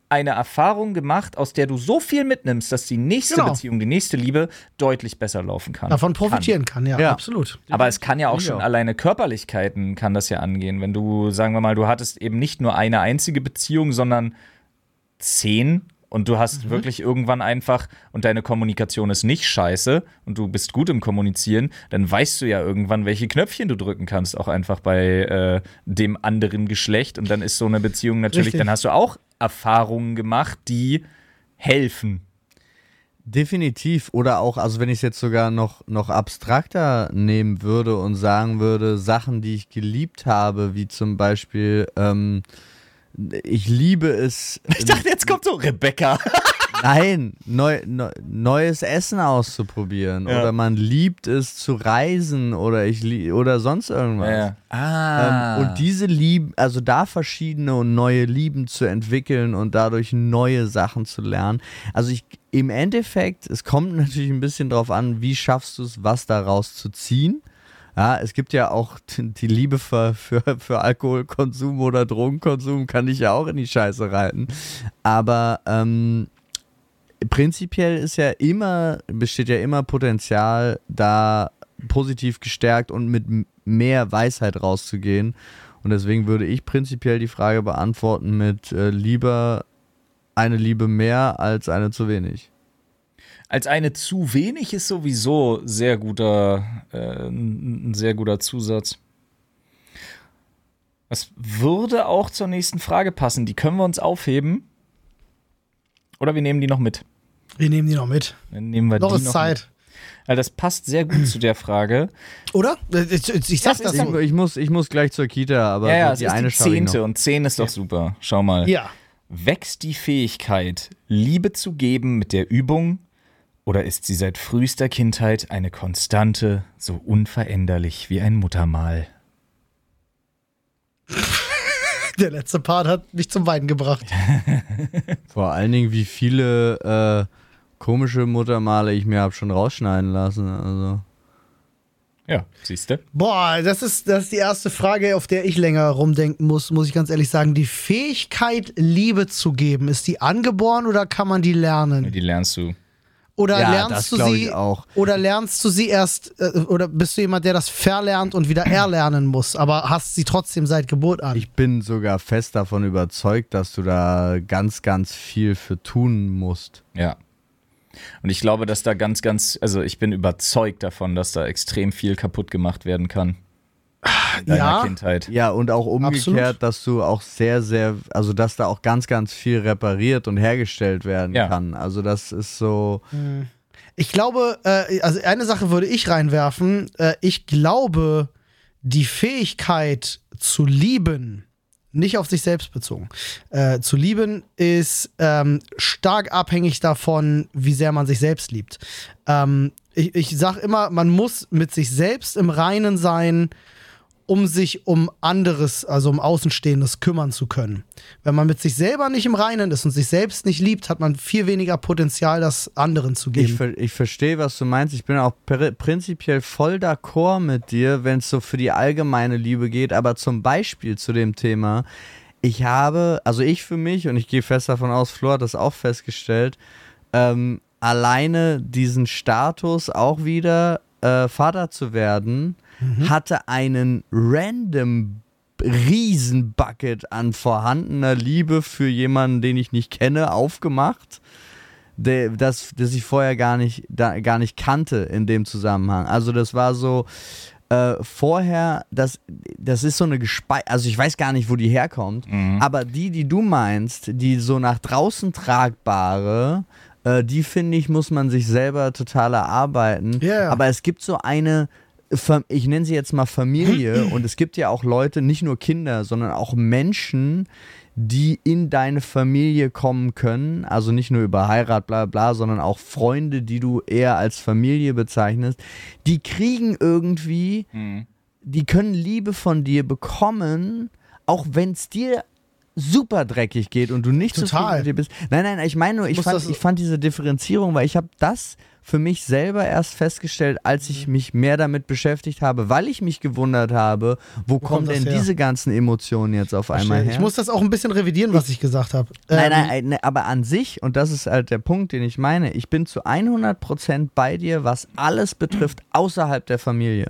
eine Erfahrung gemacht, aus der du so viel mitnimmst, dass die nächste Genau. Beziehung, die nächste Liebe deutlich besser laufen kann. Davon profitieren kann, ja, Ja. absolut. Aber es kann ja auch schon alleine Körperlichkeiten kann das ja angehen. Wenn du, sagen wir mal, du hattest eben nicht nur eine einzige Beziehung, sondern zehn und du hast wirklich irgendwann einfach und deine Kommunikation ist nicht scheiße und du bist gut im Kommunizieren, dann weißt du ja irgendwann, welche Knöpfchen du drücken kannst, auch einfach bei äh, dem anderen Geschlecht. Und dann ist so eine Beziehung natürlich, Richtig. dann hast du auch Erfahrungen gemacht, die helfen. Definitiv. Oder auch, also wenn ich es jetzt sogar noch, noch abstrakter nehmen würde und sagen würde, Sachen, die ich geliebt habe, wie zum Beispiel, ähm, ich liebe es. Ich dachte, jetzt kommt so Rebecca. Nein, neu, neu, neues Essen auszuprobieren. Ja. Oder man liebt es zu reisen oder ich oder sonst irgendwas. Ah. Ähm, und diese Lieben, also da verschiedene und neue Lieben zu entwickeln und dadurch neue Sachen zu lernen. Also ich im Endeffekt, es kommt natürlich ein bisschen drauf an, wie schaffst du es, was daraus zu ziehen. Ja, es gibt ja auch die Liebe für, für, für Alkoholkonsum oder Drogenkonsum, kann ich ja auch in die Scheiße reiten. Aber ähm, prinzipiell ist ja immer, besteht ja immer Potenzial, da positiv gestärkt und mit mehr Weisheit rauszugehen. Und deswegen würde ich prinzipiell die Frage beantworten mit äh, lieber eine Liebe mehr als eine zu wenig. Als eine zu wenig ist sowieso sehr guter, äh, ein sehr guter Zusatz. Das würde auch zur nächsten Frage passen. Die können wir uns aufheben. Oder wir nehmen die noch mit. Wir nehmen die noch mit. Dann nehmen wir Noch die ist noch Zeit. Mit. Weil das passt sehr gut zu der Frage. Oder? Ich, sag Das das so. Ich, ich, muss, ich muss gleich zur Kita, aber ja, ja, die ist eine die zehnte und zehn ist doch super. Schau mal. Ja. Wächst die Fähigkeit, Liebe zu geben mit der Übung oder ist sie seit frühester Kindheit eine Konstante, so unveränderlich wie ein Muttermal? Der letzte Part hat mich zum Weinen gebracht. Vor allen Dingen, wie viele äh, komische Muttermale ich mir habe schon rausschneiden lassen. Also. Ja, siehst du? Boah, das ist, das ist die erste Frage, auf der ich länger rumdenken muss, muss ich ganz ehrlich sagen. Die Fähigkeit, Liebe zu geben, ist die angeboren oder kann man die lernen? Die lernst du. Oder Ja, lernst das du sie ich auch. oder lernst du sie erst äh, oder bist du jemand, der das verlernt und wieder erlernen muss, aber hast sie trotzdem seit Geburt an? Ich bin sogar fest davon überzeugt, dass du da ganz, ganz viel für tun musst. Ja. Und ich glaube, dass da ganz, ganz, also ich bin überzeugt davon, dass da extrem viel kaputt gemacht werden kann. In deiner Ja. Kindheit. Ja, und auch umgekehrt, Absolut. dass du auch sehr, sehr, also dass da auch ganz, ganz viel repariert und hergestellt werden Ja. kann. Also das ist so. Ich glaube, äh, also eine Sache würde ich reinwerfen. Äh, ich glaube, die Fähigkeit zu lieben, nicht auf sich selbst bezogen, äh, zu lieben ist ähm, stark abhängig davon, wie sehr man sich selbst liebt. Ähm, ich, ich sag immer, man muss mit sich selbst im Reinen sein, um sich um anderes, also um Außenstehendes kümmern zu können. Wenn man mit sich selber nicht im Reinen ist und sich selbst nicht liebt, hat man viel weniger Potenzial, das anderen zu Ich, geben. ver ich verstehe, was du meinst. Ich bin auch pr prinzipiell voll d'accord mit dir, wenn es so für die allgemeine Liebe geht. Aber zum Beispiel zu dem Thema, ich habe, also ich für mich, und ich gehe fest davon aus, Flo hat das auch festgestellt, ähm, alleine diesen Status auch wieder äh, Vater zu werden, hatte einen random Riesenbucket an vorhandener Liebe für jemanden, den ich nicht kenne, aufgemacht der, das, das ich vorher gar nicht, da, gar nicht kannte in dem Zusammenhang. Also das war so, äh, vorher, das, das ist so eine Gespei also ich weiß gar nicht, wo die herkommt, aber die, die du meinst, die so nach draußen tragbare, äh, die finde ich, muss man sich selber total erarbeiten. Ja. Aber es gibt so eine, ich nenne sie jetzt mal Familie und es gibt ja auch Leute, nicht nur Kinder, sondern auch Menschen, die in deine Familie kommen können, also nicht nur über Heirat, bla bla, sondern auch Freunde, die du eher als Familie bezeichnest, die kriegen irgendwie, die können Liebe von dir bekommen, auch wenn es dir super dreckig geht und du nicht Total. zufrieden mit dir bist. Nein, nein, ich meine nur, ich fand, ich fand diese Differenzierung, weil ich habe das für mich selber erst festgestellt, als ich mich mehr damit beschäftigt habe, weil ich mich gewundert habe, wo, kommen kommt das denn her? diese ganzen Emotionen jetzt auf einmal her? Ich muss das auch ein bisschen revidieren, was ich gesagt habe. Nein, Ähm, nein, nein, aber an sich, und das ist halt der Punkt, den ich meine, ich bin zu 100% bei dir, was alles betrifft, außerhalb der Familie.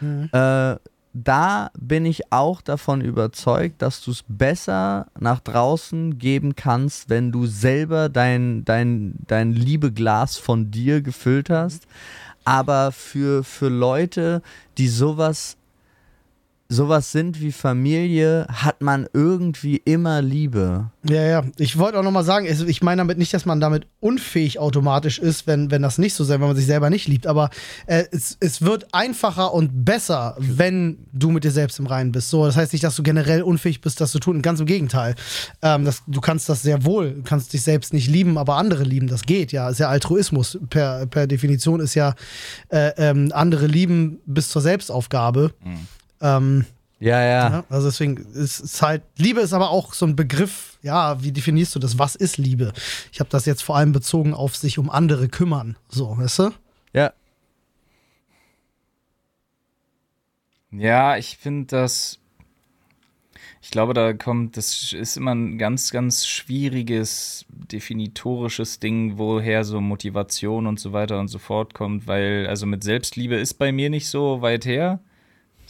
Äh, da bin ich auch davon überzeugt, dass du es besser nach draußen geben kannst, wenn du selber dein, dein, dein Liebeglas von dir gefüllt hast. Aber für, für Leute, die sowas sowas sind wie Familie, hat man irgendwie immer Liebe. Ja, ja. Ich wollte auch nochmal sagen, ich meine damit nicht, dass man damit unfähig automatisch ist, wenn, wenn das nicht so sein, wenn man sich selber nicht liebt. Aber äh, es, es wird einfacher und besser, wenn du mit dir selbst im Reinen bist. So, das heißt nicht, dass du generell unfähig bist, das zu tun. Ganz im Gegenteil. Ähm, das, du kannst das sehr wohl. Du kannst dich selbst nicht lieben, aber andere lieben. Das geht ja. Ist ja Altruismus. Per, per Definition ist ja äh, ähm, andere lieben bis zur Selbstaufgabe. Ähm, Ja, ja. ja, also deswegen ist es halt, Liebe ist aber auch so ein Begriff, ja, wie definierst du das? Was ist Liebe? Ich habe das jetzt vor allem bezogen auf sich um andere kümmern, so, weißt du? Ja. Ja, ich finde das. Ich glaube, da kommt, das ist immer ein ganz, ganz schwieriges, definitorisches Ding, woher so Motivation und so weiter und so fort kommt, weil, also mit Selbstliebe ist bei mir nicht so weit her.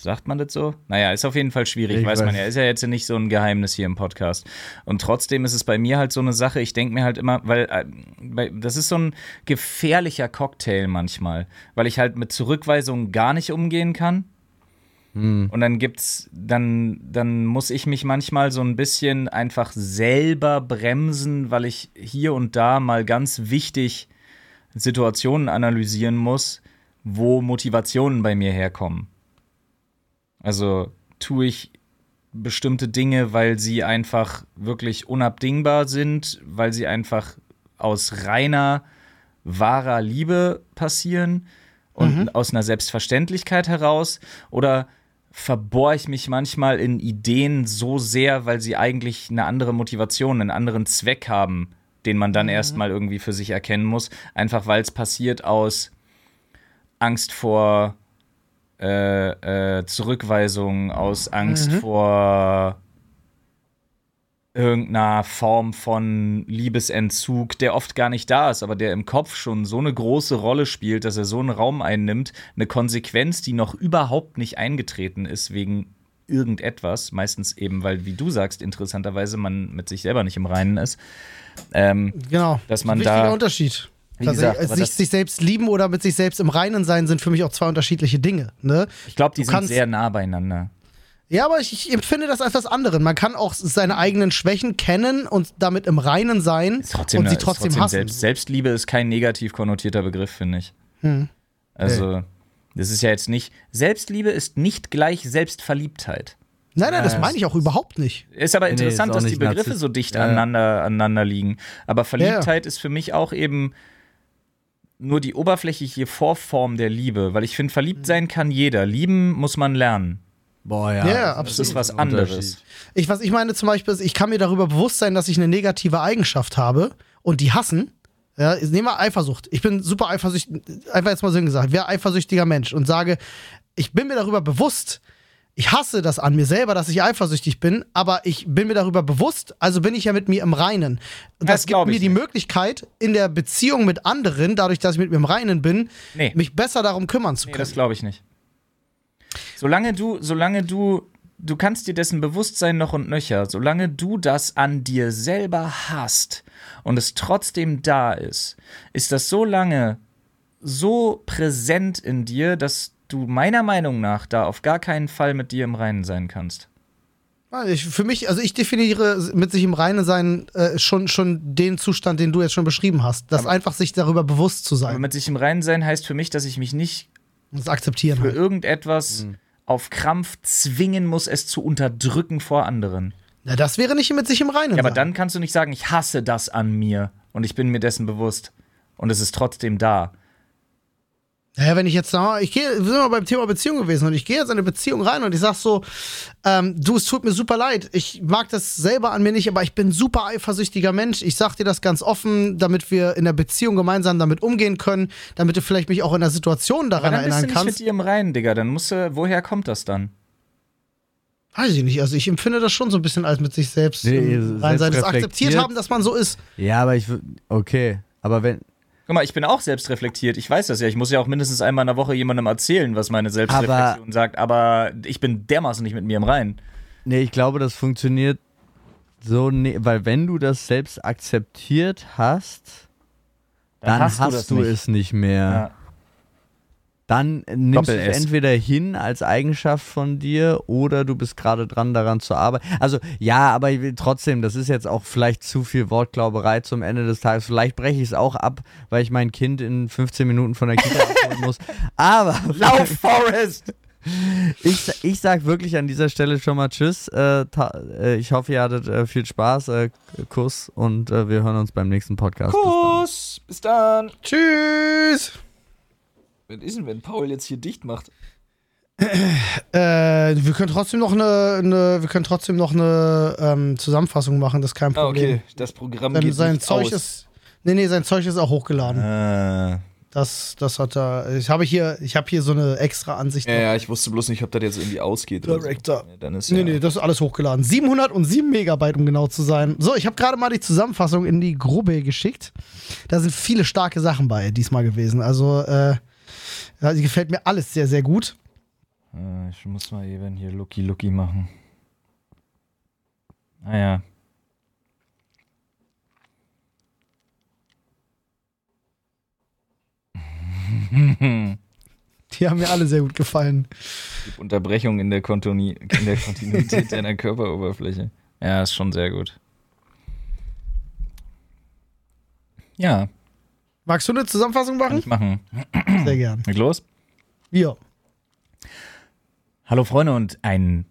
Sagt man das so? Naja, ist auf jeden Fall schwierig, Ich weiß man weiß. ja. Ist ja jetzt nicht so ein Geheimnis hier im Podcast. Und trotzdem ist es bei mir halt so eine Sache, ich denke mir halt immer, weil äh, bei- das ist so ein gefährlicher Cocktail manchmal, weil ich halt mit Zurückweisungen gar nicht umgehen kann. Und dann gibt's, dann, dann muss ich mich manchmal so ein bisschen einfach selber bremsen, weil ich hier und da mal ganz wichtig Situationen analysieren muss, wo Motivationen bei mir herkommen. Also tue ich bestimmte Dinge, weil sie einfach wirklich unabdingbar sind, weil sie einfach aus reiner, wahrer Liebe passieren und aus einer Selbstverständlichkeit heraus. Oder verbohre ich mich manchmal in Ideen so sehr, weil sie eigentlich eine andere Motivation, einen anderen Zweck haben, den man dann erstmal irgendwie für sich erkennen muss, einfach weil es passiert aus Angst vor äh, äh, Zurückweisung, aus Angst vor irgendeiner Form von Liebesentzug, der oft gar nicht da ist, aber der im Kopf schon so eine große Rolle spielt, dass er so einen Raum einnimmt, eine Konsequenz, die noch überhaupt nicht eingetreten ist wegen irgendetwas, meistens eben, weil, wie du sagst, interessanterweise man mit sich selber nicht im Reinen ist. Ähm, Genau. Dass man Ein wichtiger da- Unterschied. Wie gesagt, also sich, sich selbst lieben oder mit sich selbst im Reinen sein sind für mich auch zwei unterschiedliche Dinge. Ne? ich glaube, die Du sind sehr nah beieinander. Ja, aber ich, ich empfinde das als was anderes. Man kann auch seine eigenen Schwächen kennen und damit im Reinen sein trotzdem, und sie ist trotzdem, hassen. Selbst, Selbstliebe ist kein negativ konnotierter Begriff, finde ich. Hm. Also, das ist ja jetzt nicht. Selbstliebe ist nicht gleich Selbstverliebtheit. Nein, nein, das Ja, meine ich auch überhaupt nicht. Ist aber Nee, ist interessant, dass die Begriffe Narzisst. so dicht Ja, ja. aneinander, aneinander liegen. Aber Verliebtheit ist für mich auch eben nur die oberflächliche Vorform der Liebe, weil ich finde, verliebt sein kann jeder. Lieben muss man lernen. Boah, ja. Ja, ja, Das absolut. ist was anderes. Ich, was ich meine zum Beispiel ist, ich kann mir darüber bewusst sein, dass ich eine negative Eigenschaft habe und die hassen. Ja, ich nehme mal Eifersucht. Ich bin super eifersüchtig, einfach jetzt mal so gesagt, wäre eifersüchtiger Mensch und sage, ich bin mir darüber bewusst, ich hasse das an mir selber, dass ich eifersüchtig bin, aber ich bin mir darüber bewusst, also bin ich ja mit mir im Reinen. Das das, gibt mir die nicht. Möglichkeit, in der Beziehung mit anderen, dadurch, dass ich mit mir im Reinen bin, Nee. mich besser darum kümmern zu Nee, können. das glaube ich nicht. Solange du, solange du, du kannst dir dessen bewusst sein noch und nöcher, solange du das an dir selber hast und es trotzdem da ist, ist das so lange so präsent in dir, dass du meiner Meinung nach da auf gar keinen Fall mit dir im Reinen sein kannst. Ich, für mich, also ich definiere mit sich im Reinen sein äh, schon, schon den Zustand, den du jetzt schon beschrieben hast. Das einfach sich darüber bewusst zu Aber sein mit sich im Reinen sein heißt für mich, dass ich mich nicht es akzeptieren für halt. irgendetwas auf Krampf zwingen muss, es zu unterdrücken vor anderen. Ja, das wäre nicht mit sich im Reinen Ja, aber sein. dann kannst du nicht sagen, ich hasse das an mir und ich bin mir dessen bewusst und es ist trotzdem da. Naja, wenn ich jetzt da, ich gehe, wir sind mal beim Thema Beziehung gewesen und ich gehe jetzt in eine Beziehung rein und ich sag so, ähm, du, es tut mir super leid, ich mag das selber an mir nicht, aber ich bin ein super eifersüchtiger Mensch. Ich sag dir das ganz offen, damit wir in der Beziehung gemeinsam damit umgehen können, damit du vielleicht mich auch in der Situation daran Aber dann bist du erinnern nicht mit kannst. dir im Reinen, Digga. Dann musst du, woher kommt das dann? Weiß ich nicht, also ich empfinde das schon so ein bisschen als mit sich selbst Nee, Rein sein. Das akzeptiert haben, dass man so ist. Ja, aber ich okay, aber wenn Guck mal, ich bin auch selbstreflektiert. Ich weiß das ja. Ich muss ja auch mindestens einmal in der Woche jemandem erzählen, was meine Selbstreflexion sagt. Aber ich bin dermaßen nicht mit mir im Reinen. nee, ich glaube, das funktioniert so ne, weil wenn du das selbst akzeptiert hast, dann, hast, das du, nicht. es nicht mehr. Ja. Dann nimmst du es entweder hin als Eigenschaft von dir oder du bist gerade dran, daran zu arbeiten. Also ja, aber trotzdem, das ist jetzt auch vielleicht zu viel Wortglauberei zum Ende des Tages. Vielleicht breche ich es auch ab, weil ich mein Kind in 15 Minuten von der Kita abholen muss. Aber Lauf, Forest! ich, ich sag wirklich an dieser Stelle schon mal Tschüss. Äh, äh, ich hoffe, ihr hattet äh, viel Spaß. Kuss und wir hören uns beim nächsten Podcast. Bis dann. Kuss! Bis dann! Tschüss! Was ist denn, wenn Paul jetzt hier dicht macht? Äh, wir können trotzdem noch eine, eine wir können trotzdem noch eine ähm, Zusammenfassung machen, das ist kein Ah, Problem. okay. Das Programm Sein, geht sein nicht Zeug aus. ist. Nee, nee, sein Zeug ist auch hochgeladen. Ah. Das, das hat er. Ich habe hier, ich habe hier so eine extra Ansicht. Ja, ja, ich wusste bloß nicht, ob das jetzt irgendwie ausgeht. oder so. Director. Ja, Dann ist Nee, ja nee, das ist alles hochgeladen. 707 Megabyte, um genau zu sein. So, ich habe gerade mal die Zusammenfassung in die Gruppe geschickt. Da sind viele starke Sachen bei diesmal gewesen. Also, äh, die gefällt mir alles sehr, sehr gut. Äh, Ich muss mal eben hier Lucky Lucky machen. Ah ja. Die haben mir alle sehr gut gefallen. Unterbrechung in der, Kontoni in der Kontinuität deiner Körperoberfläche. Ja, ist schon sehr gut. Ja, Magst du eine Zusammenfassung kann machen? ich machen. Sehr gern. Leg los. Ja. Hallo Freunde und ein